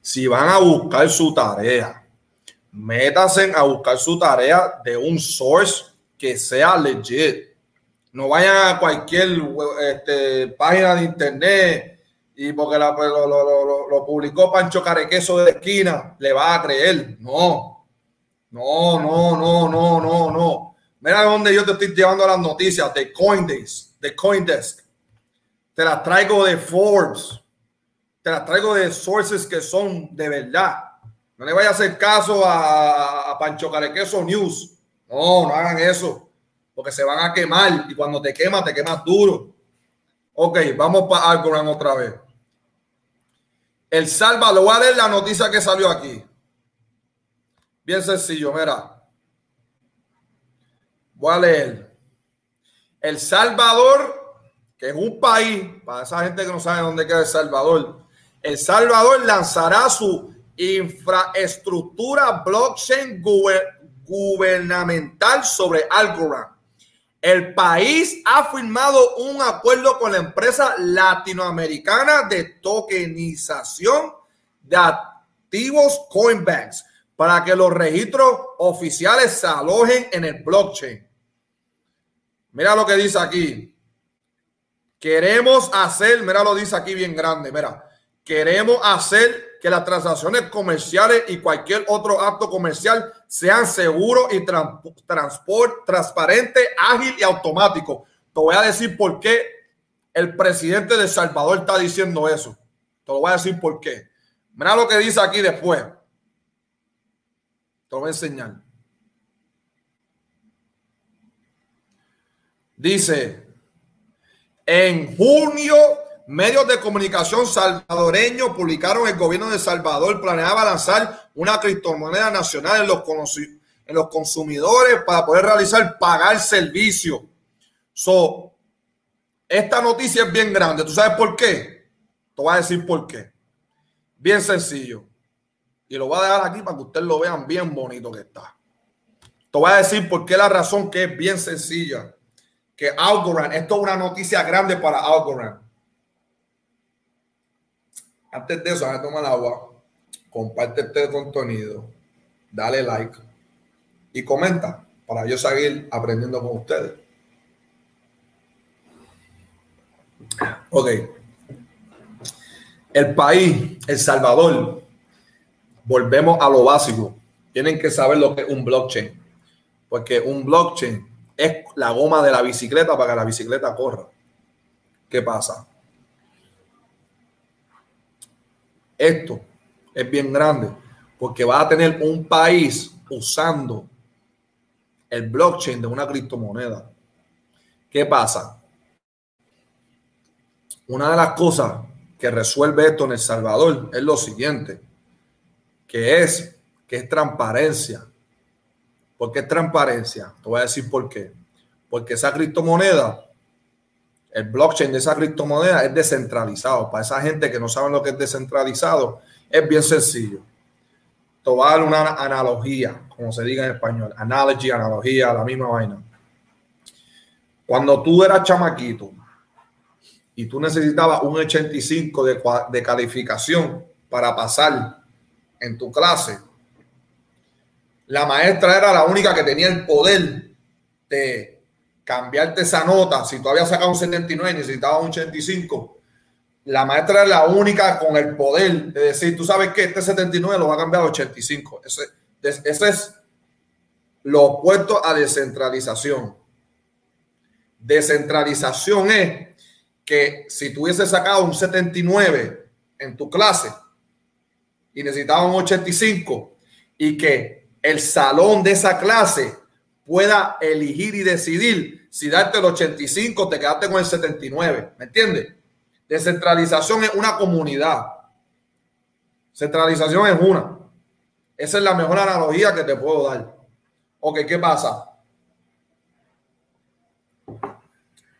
Si van a buscar su tarea, métanse a buscar su tarea de un source que sea legit. No vayan a cualquier este, página de internet y porque lo, publicó Pancho Carequeso de esquina, le va a creer. No, no, no, no, no, no, no. Mira dónde yo te estoy llevando las noticias de Coindesk, de Coindesk. Te las traigo de Forbes. Te las traigo de sources que son de verdad. No le vaya a hacer caso a, Pancho Carequeso News. No, no hagan eso. Porque se van a quemar. Y cuando te quemas, te quemas duro. Ok, vamos para Algorand otra vez. El Salvador, voy a leer la noticia que salió aquí. Bien sencillo, mira. Voy a leer. El Salvador, que es un país, para esa gente que no sabe dónde queda El Salvador, El Salvador lanzará su infraestructura blockchain gubernamental sobre Algorand. El país ha firmado un acuerdo con la empresa latinoamericana de tokenización de activos Coinbanks para que los registros oficiales se alojen en el blockchain. Mira lo que dice aquí. Queremos hacer, mira lo dice aquí bien grande, mira, queremos hacer que las transacciones comerciales y cualquier otro acto comercial sean seguros y transport, transparente, ágil y automático. Te voy a decir por qué el presidente de Salvador está diciendo eso. Te lo voy a decir por qué. Mira lo que dice aquí después. Te lo voy a enseñar. Dice, en junio, medios de comunicación salvadoreños publicaron el gobierno de Salvador planeaba lanzar una criptomoneda nacional en los, consumidores para poder realizar pagar servicio. So, esta noticia es bien grande. ¿Tú sabes por qué? Te voy a decir por qué. Bien sencillo. Y lo voy a dejar aquí para que ustedes lo vean bien bonito que está. Te voy a decir por qué la razón que es bien sencilla. Que Algorand, esto es una noticia grande para Algorand. Antes de eso, a tomar agua, comparte este contenido, dale like y comenta para yo seguir aprendiendo con ustedes. Ok. El país, El Salvador, volvemos a lo básico. Tienen que saber lo que es un blockchain. Porque un blockchain es la goma de la bicicleta para que la bicicleta corra. ¿Qué pasa? Esto es bien grande porque va a tener un país usando el blockchain de una criptomoneda. ¿Qué pasa? Una de las cosas que resuelve esto en El Salvador es lo siguiente que es, que es transparencia. ¿Por qué es transparencia? Te voy a decir por qué. Porque esa criptomoneda, el blockchain de esa criptomoneda es descentralizado. Para esa gente que no sabe lo que es descentralizado, es bien sencillo. Te una analogía, como se diga en español. Analogy, analogía, la misma vaina. Cuando tú eras chamaquito, y tú necesitabas un 85 de, de calificación para pasar en tu clase, la maestra era la única que tenía el poder de cambiarte esa nota. Si tú habías sacado un 79 y necesitabas un 85, la maestra era la única con el poder de decir, tú sabes que este 79 lo va a cambiar a 85. Ese, ese es lo opuesto a descentralización. Descentralización es que si tú hubieses sacado un 79 en tu clase y necesitabas un 85 y que el salón de esa clase pueda elegir y decidir si darte el 85 te quedaste con el 79. ¿Me entiendes? Descentralización es una comunidad. Centralización es una. Esa es la mejor analogía que te puedo dar. Ok, ¿qué pasa?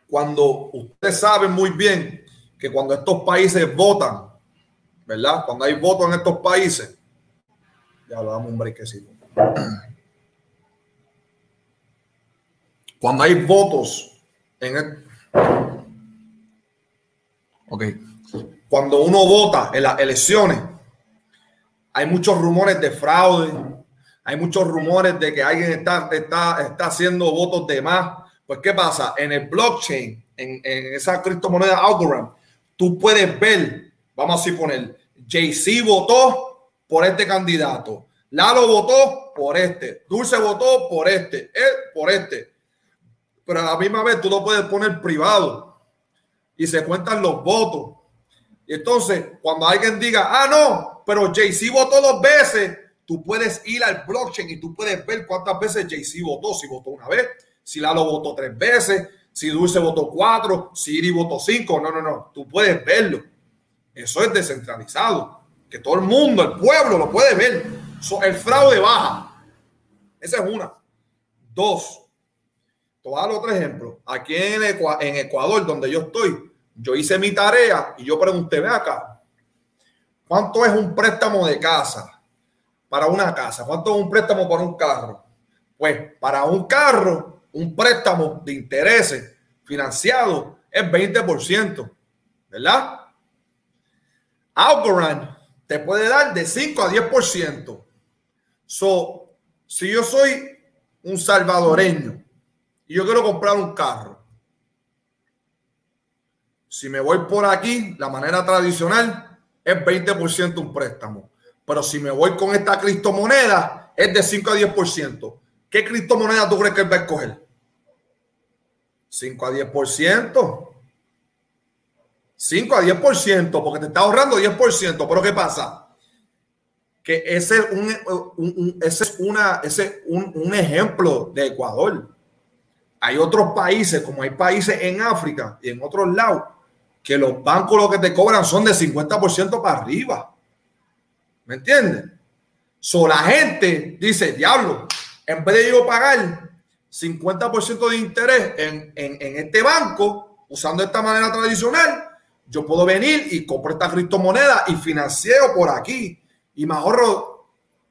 Cuando ustedes saben muy bien que cuando estos países votan, ¿verdad? Cuando hay votos en estos países, ya lo damos un brequecito. Cuando hay votos en el... Ok. Cuando uno vota en las elecciones, hay muchos rumores de fraude, hay muchos rumores de que alguien está, está, está haciendo votos de más. Pues, ¿qué pasa? En el blockchain, en, en esa criptomoneda Algorand, tú puedes ver, vamos a suponer, JC votó por este candidato, Lalo votó por este, Dulce votó por este, por este. Pero a la misma vez tú lo puedes poner privado y se cuentan los votos. Y entonces, cuando alguien diga, ah, no, pero JC votó dos veces, tú puedes ir al blockchain y tú puedes ver cuántas veces JC votó. Si votó una vez, si Lalo votó tres veces, si Dulce votó cuatro, si Iri votó cinco. No, no, no. Tú puedes verlo. Eso es descentralizado. Que todo el mundo, el pueblo, lo puede ver. el fraude baja. Esa es una. Dos. Te voy a dar otro ejemplo. Aquí en, Ecuador, donde yo estoy, yo hice mi tarea y yo pregunté, ve acá, ¿cuánto es un préstamo de casa? Para una casa. ¿Cuánto es un préstamo para un carro? Pues para un carro, un préstamo de intereses financiado es 20%, ¿verdad? Algorand te puede dar de 5 a 10%. So, si yo soy un salvadoreño y yo quiero comprar un carro, si me voy por aquí, la manera tradicional es 20% un préstamo. Pero si me voy con esta criptomoneda, es de 5 a 10%. ¿Qué criptomoneda tú crees que él va a escoger? 5 a 10%. 5 a 10%, porque te está ahorrando 10%. Pero ¿qué pasa? Que ese es un, un ejemplo de Ecuador. Hay otros países, como hay países en África y en otros lados, que los bancos lo que te cobran son de 50% para arriba. ¿Me entiendes? So, la gente dice, diablo, en vez de yo pagar 50% de interés en, en, en, este banco, usando esta manera tradicional, yo puedo venir y compro esta criptomoneda y financio por aquí y me ahorro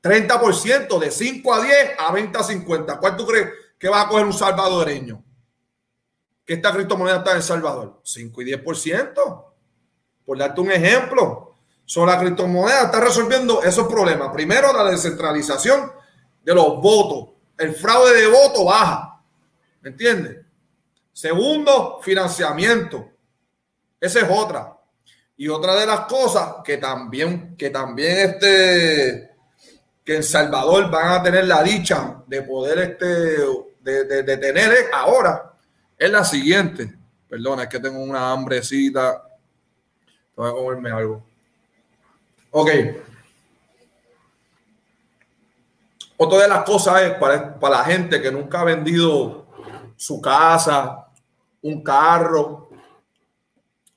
30% de 5 a 10 a 20 a 50. ¿Cuál tú crees que va a coger un salvadoreño? Que esta criptomoneda está en El Salvador. 5 y 10%. Por darte un ejemplo. Son la criptomoneda está resolviendo esos problemas. Primero, la descentralización de los votos. El fraude de voto baja. ¿Me entiendes? Segundo, financiamiento. Esa es otra. Y otra de las cosas que también, que también este, que en Salvador van a tener la dicha de poder este, de, de, tener ahora, es la siguiente. Perdona, es que tengo una hambrecita. Voy a comerme algo. Ok. Otra de las cosas es para, para la gente que nunca ha vendido su casa, un carro,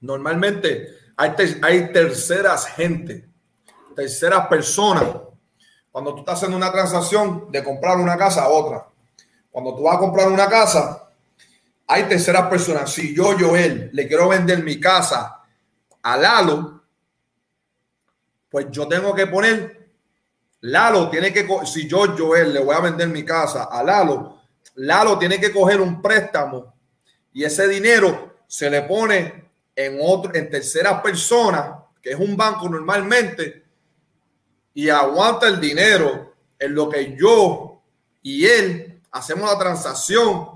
Normalmente hay, hay terceras gente, terceras personas. Cuando tú estás haciendo una transacción de comprar una casa a otra, cuando tú vas a comprar una casa, hay terceras personas. Si yo, Joel, le quiero vender mi casa a Lalo, pues yo tengo que poner, Lalo tiene que, si yo, Joel, le voy a vender mi casa a Lalo, Lalo tiene que coger un préstamo y ese dinero se le pone en otro, en tercera persona, que es un banco normalmente, y aguanta el dinero en lo que yo y él hacemos la transacción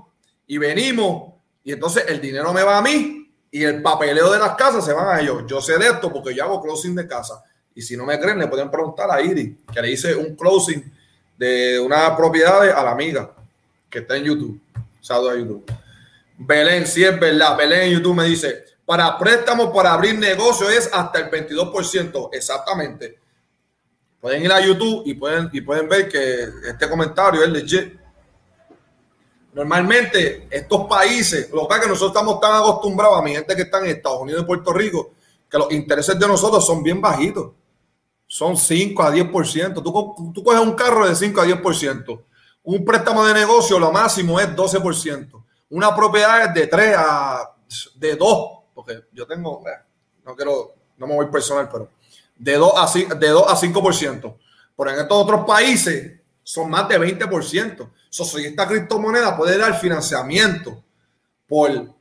y venimos, y entonces el dinero me va a mí y el papeleo de las casas se van a ellos. Yo sé de esto porque yo hago closing de casa. Y si no me creen, le pueden preguntar a Iris, que le hice un closing de una propiedad a la amiga que está en YouTube. Saludos a YouTube. Belén, si es verdad. Belén en YouTube me dice, para préstamos para abrir negocio es hasta el 22%. Exactamente. Pueden ir a YouTube y pueden, y pueden ver que este comentario es legit. Normalmente estos países, lo que, nosotros estamos tan acostumbrados a mi gente que está en Estados Unidos y Puerto Rico, que los intereses de nosotros son bien bajitos. Son 5 a 10%. Tú, tú coges un carro de 5 a 10%. Un préstamo de negocio, lo máximo es 12%. Una propiedad es de 3 a de 2, porque yo tengo, eh, no quiero, no me voy personal, pero de 2 a, de 2 a 5%. Pero en estos otros países son más de 20%. So, si esta criptomoneda puede dar financiamiento por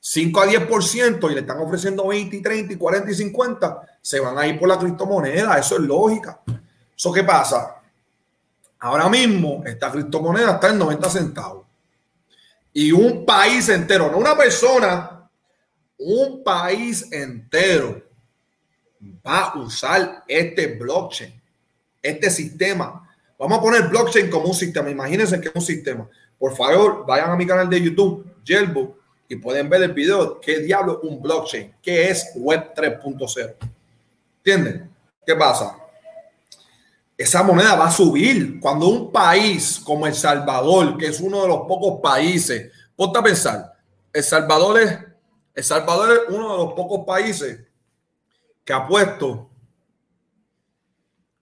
5 a 10% y le están ofreciendo 20, 30, 40 y 50, se van a ir por la criptomoneda. Eso es lógica. ¿Eso qué pasa? Ahora mismo esta criptomoneda está en 90 centavos. Y un país entero, no una persona, un país entero va a usar este blockchain, este sistema. Vamos a poner blockchain como un sistema. Imagínense que es un sistema. Por favor, vayan a mi canal de YouTube, Jelbo, y pueden ver el video. ¿Qué diablo un blockchain? ¿Qué es Web 3.0? ¿Entienden? ¿Qué pasa? Esa moneda va a subir cuando un país como El Salvador, que es uno de los pocos países, ponte a pensar, El Salvador es, El Salvador es uno de los pocos países que ha puesto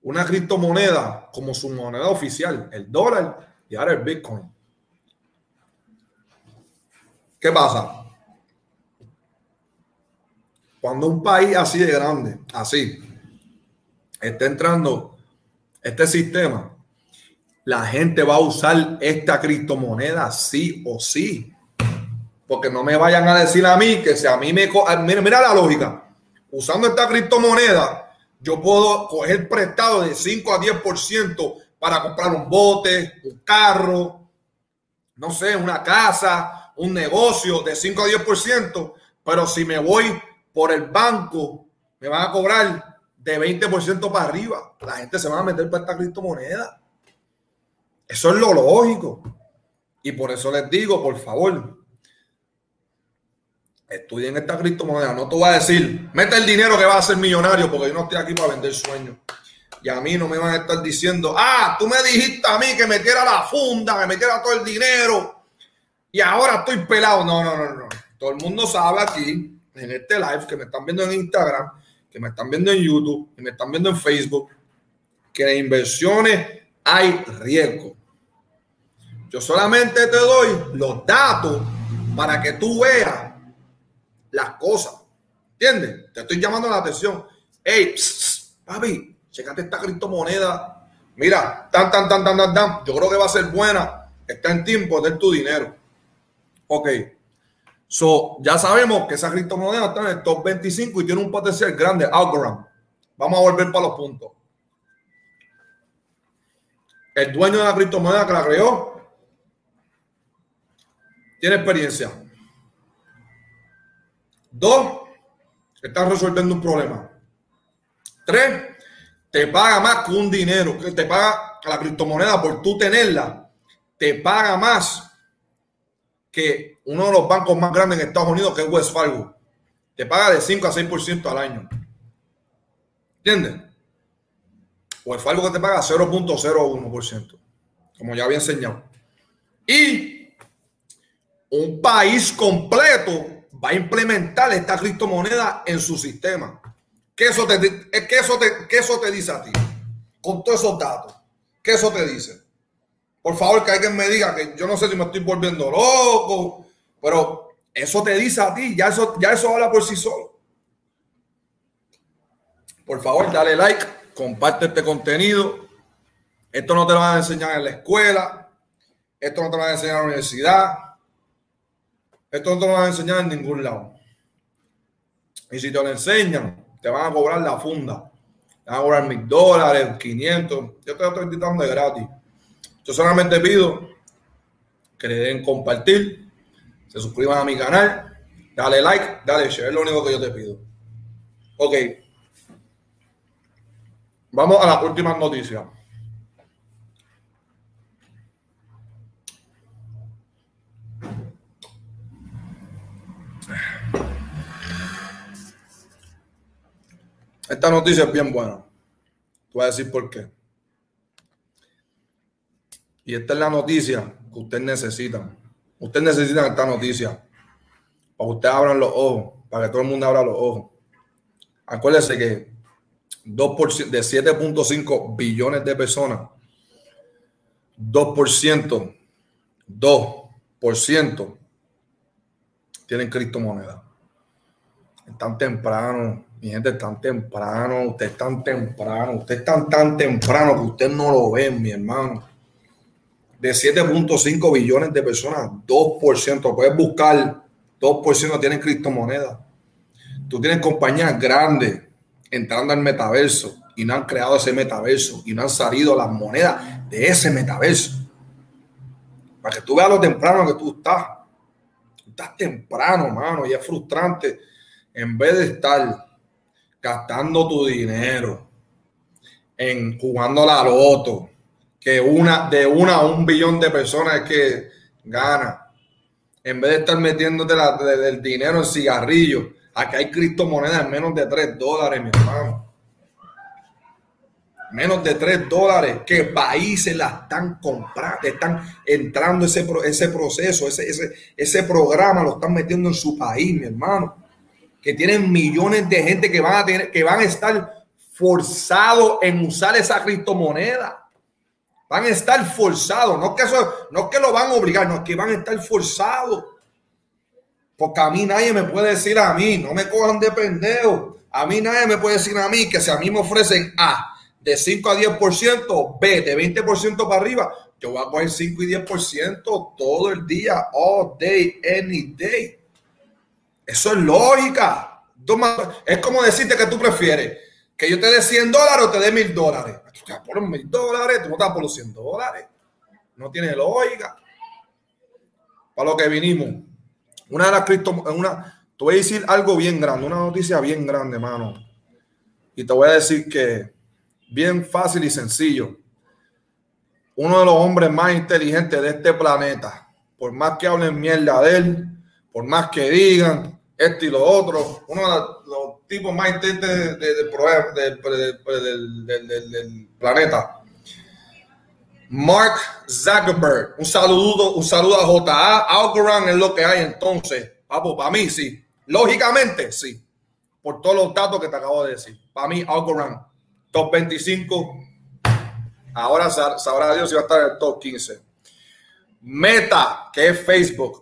una criptomoneda como su moneda oficial, el dólar y ahora el Bitcoin. ¿Qué pasa? Cuando un país así de grande, así, está entrando este sistema, la gente va a usar esta criptomoneda sí o sí. Porque no me vayan a decir a mí que si a mí me... Mira, mira la lógica usando esta criptomoneda, yo puedo coger prestado de 5 a 10% para comprar un bote, un carro, no sé, una casa, un negocio de 5 a 10%, pero si me voy por el banco, me van a cobrar de 20% para arriba. La gente se va a meter para esta criptomoneda. Eso es lo lógico. Y por eso les digo, por favor, estudien esta criptomoneda. No te voy a decir, mete el dinero que va a ser millonario, porque yo no estoy aquí para vender sueños. Y a mí no me van a estar diciendo, ah, tú me dijiste a mí que metiera la funda, que metiera todo el dinero. Y ahora estoy pelado. No, no, no, no. Todo el mundo sabe aquí, en este live, que me están viendo en Instagram, que me están viendo en YouTube, que me están viendo en Facebook, que en inversiones hay riesgo. Yo solamente te doy los datos para que tú veas las cosas. ¿Entiendes? Te estoy llamando la atención. Hey, papi, checate esta criptomoneda. Mira, tan, tan, tan, tan, tan, tan. Yo creo que va a ser buena. Está en tiempo de tu dinero. Ok. So, ya sabemos que esa criptomoneda está en el top 25 y tiene un potencial grande. Algorand. Vamos a volver para los puntos. El dueño de la criptomoneda que la creó tiene experiencia. Dos, estás resolviendo un problema. Tres, te paga más que un dinero, que te paga la criptomoneda por tú tenerla, te paga más que uno de los bancos más grandes en Estados Unidos, que es West Fargo. Te paga de 5 a 6% al año. ¿Entiendes? West Fargo que te paga 0.01%, como ya había enseñado. Y un país completo va a implementar esta criptomoneda en su sistema. ¿Qué eso te, qué eso qué eso te dice a ti? Con todos esos datos. ¿Qué eso te dice? Por favor, que alguien me diga que yo no sé si me estoy volviendo loco, pero eso te dice a ti, ya eso, ya eso habla por sí solo. Por favor, dale like, comparte este contenido. Esto no te lo van a enseñar en la escuela, esto no te lo van a enseñar en la universidad, esto no te lo van a enseñar en ningún lado. Y si te lo enseñan, te van a cobrar la funda. Te van a cobrar mil dólares, 500. Yo te lo estoy dando de gratis. Yo solamente pido que le den compartir, se suscriban a mi canal, dale like, dale share. Es lo único que yo te pido. Ok. Vamos a las últimas noticias. Esta noticia es bien buena. Te voy a decir por qué. Y esta es la noticia que ustedes necesitan. Ustedes necesitan esta noticia para que ustedes abran los ojos, para que todo el mundo abra los ojos. Acuérdense que 2% de 7.5 billones de personas, 2%, 2% tienen criptomonedas. Están temprano, mi gente, están temprano, ustedes están temprano, ustedes están tan temprano que ustedes no lo ven, mi hermano. De 7.5 billones de personas, 2%, puedes buscar, 2% tienen criptomonedas. Tú tienes compañías grandes entrando al metaverso y no han creado ese metaverso y no han salido las monedas de ese metaverso. Para que tú veas lo temprano que tú estás. estás temprano, mano, y es frustrante. En vez de estar gastando tu dinero en jugando la loto, que una de una a un billón de personas es que gana. En vez de estar metiéndote la, el dinero en cigarrillos, aquí hay criptomonedas en menos de 3 dólares, mi hermano. Menos de 3 dólares que países la están comprando, están entrando ese, ese proceso, ese, ese, ese programa lo están metiendo en su país, mi hermano que tienen millones de gente que van a tener, que van a estar forzados en usar esa criptomoneda. Van a estar forzados, no que eso, no que lo van a obligar, no es que van a estar forzados. Porque a mí nadie me puede decir a mí, no me cojan de pendejo. A mí nadie me puede decir a mí que si a mí me ofrecen A de 5 a 10%, B de 20% para arriba, yo voy a coger 5 y 10% todo el día, all day, any day. Eso es lógica. Es como decirte que tú prefieres que yo te dé 100 dólares o te dé 1000 dólares. Tú te por 1000 dólares, tú no estás por los 100 dólares. No tiene lógica. Para lo que vinimos. Una de las criptomonedas, una, te voy a decir algo bien grande, una noticia bien grande, mano. Y te voy a decir que bien fácil y sencillo. Uno de los hombres más inteligentes de este planeta, por más que hablen mierda de él, por más que digan, esto y lo otro. Uno de los tipos más intentos del planeta. Mark Zuckerberg. Un saludo, un saludo a JA. Algorand es lo que hay entonces. Papo, para mí sí. Lógicamente sí. Por todos los datos que te acabo de decir. Para mí, Algorand. Top 25. Ahora sabrá Dios si va a estar en el top 15. Meta, que es Facebook.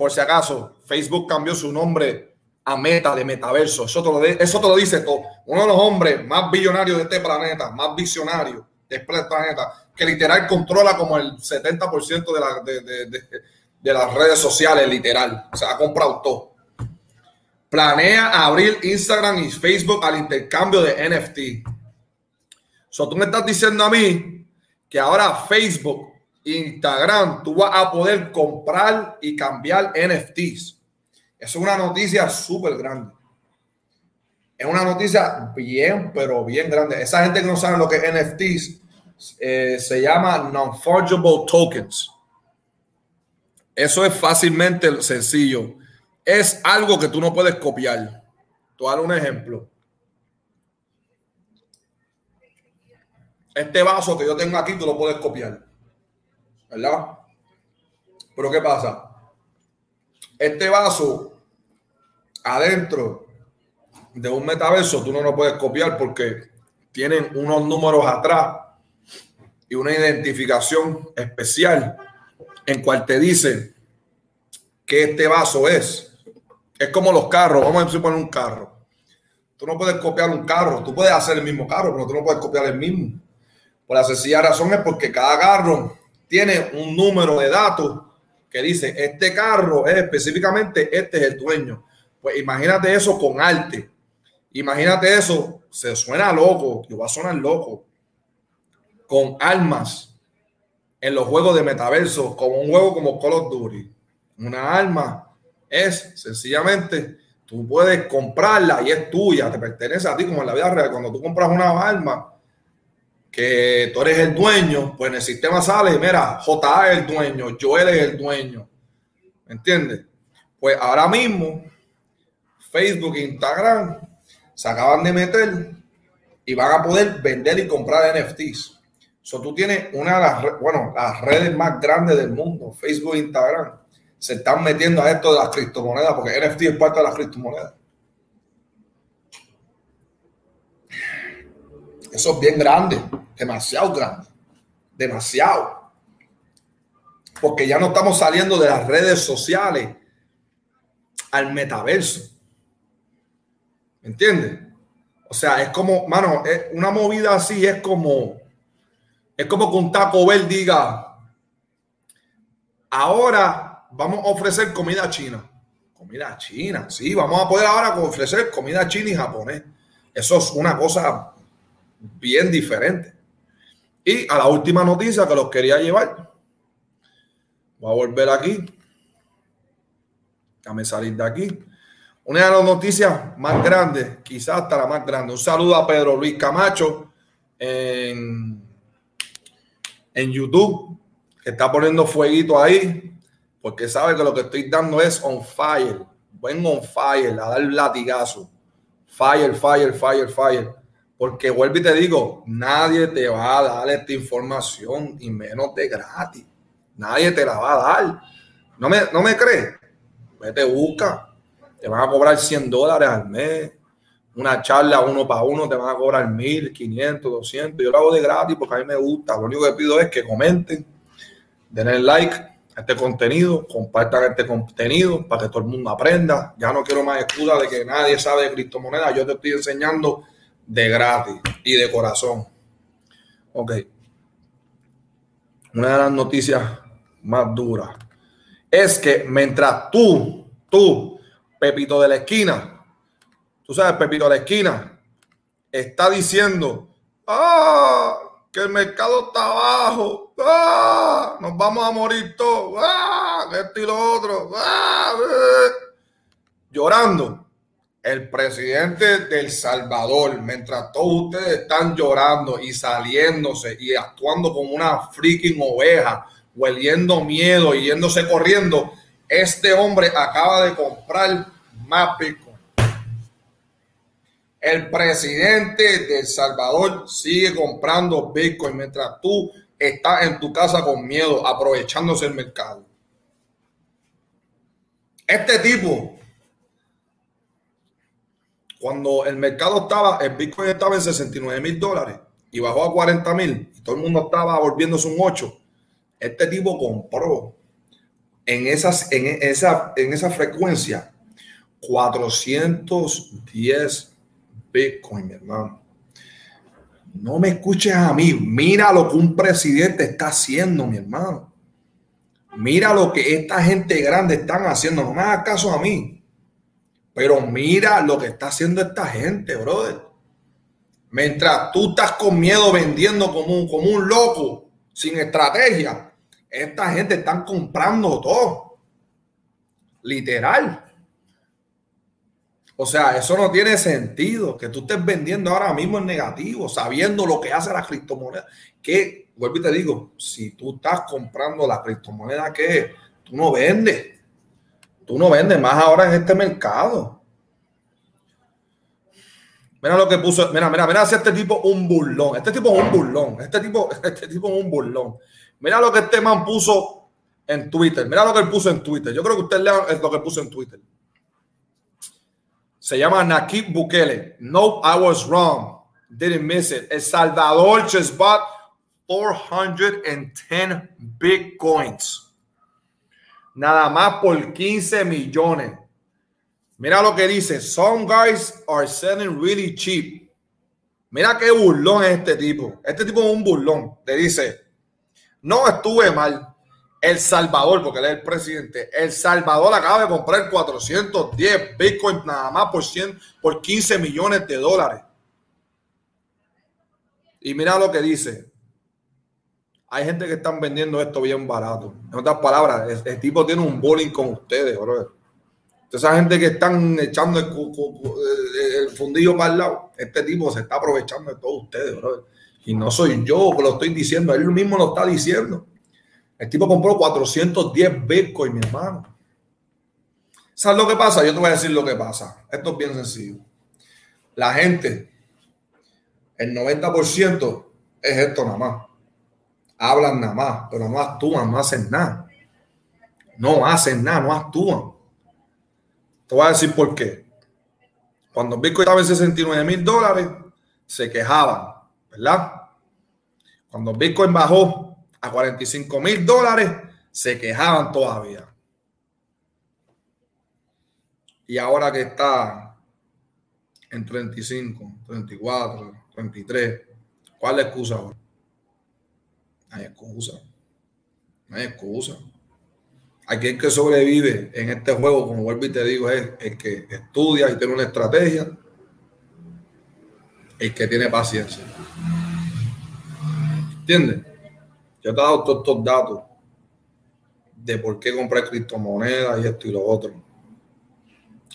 Por si acaso, Facebook cambió su nombre a Meta de Metaverso. Eso te lo, eso te lo dice todo. Uno de los hombres más billonarios de este planeta, más visionarios de este planeta, que literal controla como el 70% de, la, de, las redes sociales, literal. O sea, ha comprado todo. Planea abrir Instagram y Facebook al intercambio de NFT. So, tú me estás diciendo a mí que ahora Facebook, Instagram, tú vas a poder comprar y cambiar NFTs. Es una noticia súper grande. Es una noticia bien, pero bien grande. Esa gente que no sabe lo que es NFTs eh, se llama Non-Fungible Tokens. Eso es fácilmente sencillo. Es algo que tú no puedes copiar. A dar un ejemplo. Este vaso que yo tengo aquí, tú lo puedes copiar. ¿Verdad? Pero ¿qué pasa? Este vaso adentro de un metaverso tú no lo puedes copiar porque tienen unos números atrás y una identificación especial en cual te dice que este vaso es. Es como los carros, vamos a poner un carro. Tú no puedes copiar un carro, tú puedes hacer el mismo carro, pero tú no puedes copiar el mismo. Por la sencilla razón es porque cada carro tiene un número de datos que dice, este carro es específicamente, este es el dueño Pues imagínate eso con arte. Imagínate eso, se suena loco, y va a sonar loco, con armas en los juegos de metaverso, como un juego como Call of Duty. Una arma es sencillamente, tú puedes comprarla y es tuya, te pertenece a ti como en la vida real. Cuando tú compras una arma que tú eres el dueño, pues en el sistema sale, mira, J es el dueño, Joel es el dueño. ¿Me entiendes? Pues ahora mismo Facebook e Instagram se acaban de meter y van a poder vender y comprar NFTs. So, tú tienes una de las, bueno, las redes más grandes del mundo, Facebook e Instagram, se están metiendo a esto de las criptomonedas, porque NFT es parte de las criptomonedas. Eso es bien grande, demasiado grande, demasiado. Porque ya no estamos saliendo de las redes sociales al metaverso. ¿Me entiendes? O sea, es como, mano, una movida así es como, es como que un Taco Bell diga, ahora vamos a ofrecer comida china. Comida china, sí, vamos a poder ahora ofrecer comida china y japonés. Eso es una cosa bien diferente. Y a la última noticia que los quería llevar, voy a volver aquí. Déjame salir de aquí. Una de las noticias más grandes, quizás hasta la más grande. Un saludo a Pedro Luis Camacho en, en YouTube, que está poniendo fueguito ahí, porque sabe que lo que estoy dando es on fire. Buen on fire, a dar latigazo. Fire, fire, fire, fire. Porque vuelvo y te digo, nadie te va a dar esta información y menos de gratis. Nadie te la va a dar. ¿No me, no me crees? Vete, busca te van a cobrar 100 dólares al mes. Una charla uno para uno te van a cobrar 1000, 500, 200. Yo lo hago de gratis porque a mí me gusta. Lo único que pido es que comenten, den like a este contenido, compartan este contenido para que todo el mundo aprenda. Ya no quiero más excusa de que nadie sabe de criptomonedas. Yo te estoy enseñando de gratis y de corazón. Ok. Una de las noticias más duras es que mientras tú, tú Pepito de la esquina, tú sabes, Pepito de la esquina, está diciendo, ah, que el mercado está abajo, ah, nos vamos a morir todos, ah, y lo otro, ah, eh". llorando. El presidente del Salvador, mientras todos ustedes están llorando y saliéndose y actuando como una freaking oveja, hueliendo miedo y yéndose corriendo, este hombre acaba de comprar más Bitcoin. El presidente de El Salvador sigue comprando Bitcoin mientras tú estás en tu casa con miedo, aprovechándose el mercado. Este tipo, cuando el mercado estaba, el Bitcoin estaba en 69 mil dólares y bajó a 40 mil y todo el mundo estaba volviéndose un 8. Este tipo compró en, esas, en, esa, en esa frecuencia 410 Bitcoin, mi hermano. No me escuches a mí. Mira lo que un presidente está haciendo, mi hermano. Mira lo que esta gente grande están haciendo. No me hagas caso a mí. Pero mira lo que está haciendo esta gente, brother. Mientras tú estás con miedo vendiendo como un, como un loco, sin estrategia, esta gente están comprando todo. Literal. O sea, eso no tiene sentido. Que tú estés vendiendo ahora mismo en negativo, sabiendo lo que hace la criptomoneda. Que, vuelvo y te digo, si tú estás comprando la criptomoneda, que tú no vendes. Tú no vendes más ahora en este mercado. Mira lo que puso. Mira, mira, mira, si este tipo un burlón. Este tipo es un burlón. Este tipo, este tipo es un burlón. Mira lo que este man puso en Twitter. Mira lo que él puso en Twitter. Yo creo que usted lea lo que puso en Twitter. Se llama Nakib Bukele. No, I was wrong. Didn't miss it. El Salvador just bought 410 bitcoins. Nada más por 15 millones. Mira lo que dice. Some guys are selling really cheap. Mira qué burlón es este tipo. Este tipo es un burlón. Te dice, no estuve mal. El Salvador, porque él es el presidente, El Salvador acaba de comprar 410 Bitcoin nada más por, 100, por 15 millones de dólares. Y mira lo que dice. Hay gente que están vendiendo esto bien barato. En otras palabras, el, tipo tiene un bullying con ustedes, bro. Esa gente que están echando el, fundillo para el lado, este tipo se está aprovechando de todos ustedes, bro. Y no soy yo que lo estoy diciendo, él mismo lo está diciendo. El tipo compró 410 Bitcoin, mi hermano. ¿Sabes lo que pasa? Yo te voy a decir lo que pasa. Esto es bien sencillo. La gente, el 90% es esto nada más. Hablan nada más, pero no actúan, no hacen nada. No hacen nada, no actúan. Te voy a decir por qué. Cuando Bitcoin estaba en 69 mil dólares, se quejaban, ¿verdad? Cuando Bitcoin bajó a 45 mil dólares, se quejaban todavía. Y ahora que está en 35, 34, 33, ¿cuál es la excusa ahora? No hay excusa. No hay excusa. Aquel que sobrevive en este juego, como vuelvo y te digo, es el que estudia y tiene una estrategia, el que tiene paciencia. ¿Entiendes? Yo te he dado todos estos datos de por qué comprar criptomonedas y esto y lo otro.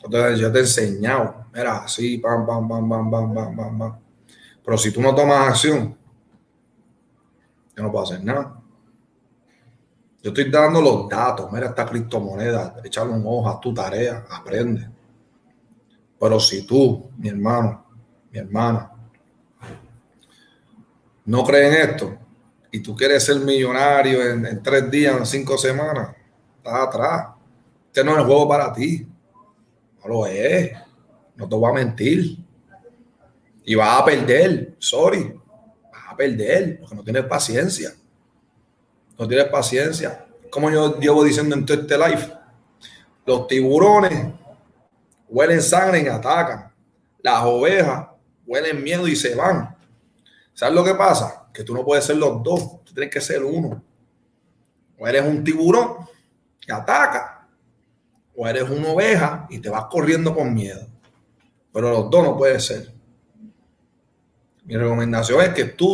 Entonces, yo te he enseñado, mira, así, pam, pam, pam, pam, pam, pam, pam, pam. Pero si tú no tomas acción, yo no puedo hacer nada. Yo estoy dando los datos, mira esta criptomoneda, echarle un ojo a tu tarea, aprende. Pero si tú, mi hermano, mi hermana, no crees en esto, y tú quieres ser millonario en, tres días, en cinco semanas, estás atrás. Este no es el juego para ti. No lo es. No te voy a mentir. Y vas a perder. Sorry. A perder porque no tienes paciencia. No tienes paciencia. Como yo llevo diciendo en todo este live, los tiburones huelen sangre y atacan. Las ovejas huelen miedo y se van. ¿Sabes lo que pasa? que tú no puedes ser los dos, tú tienes que ser uno. O eres un tiburón que ataca, o eres una oveja y te vas corriendo con miedo. Pero los dos no puede ser. Mi recomendación es que estudies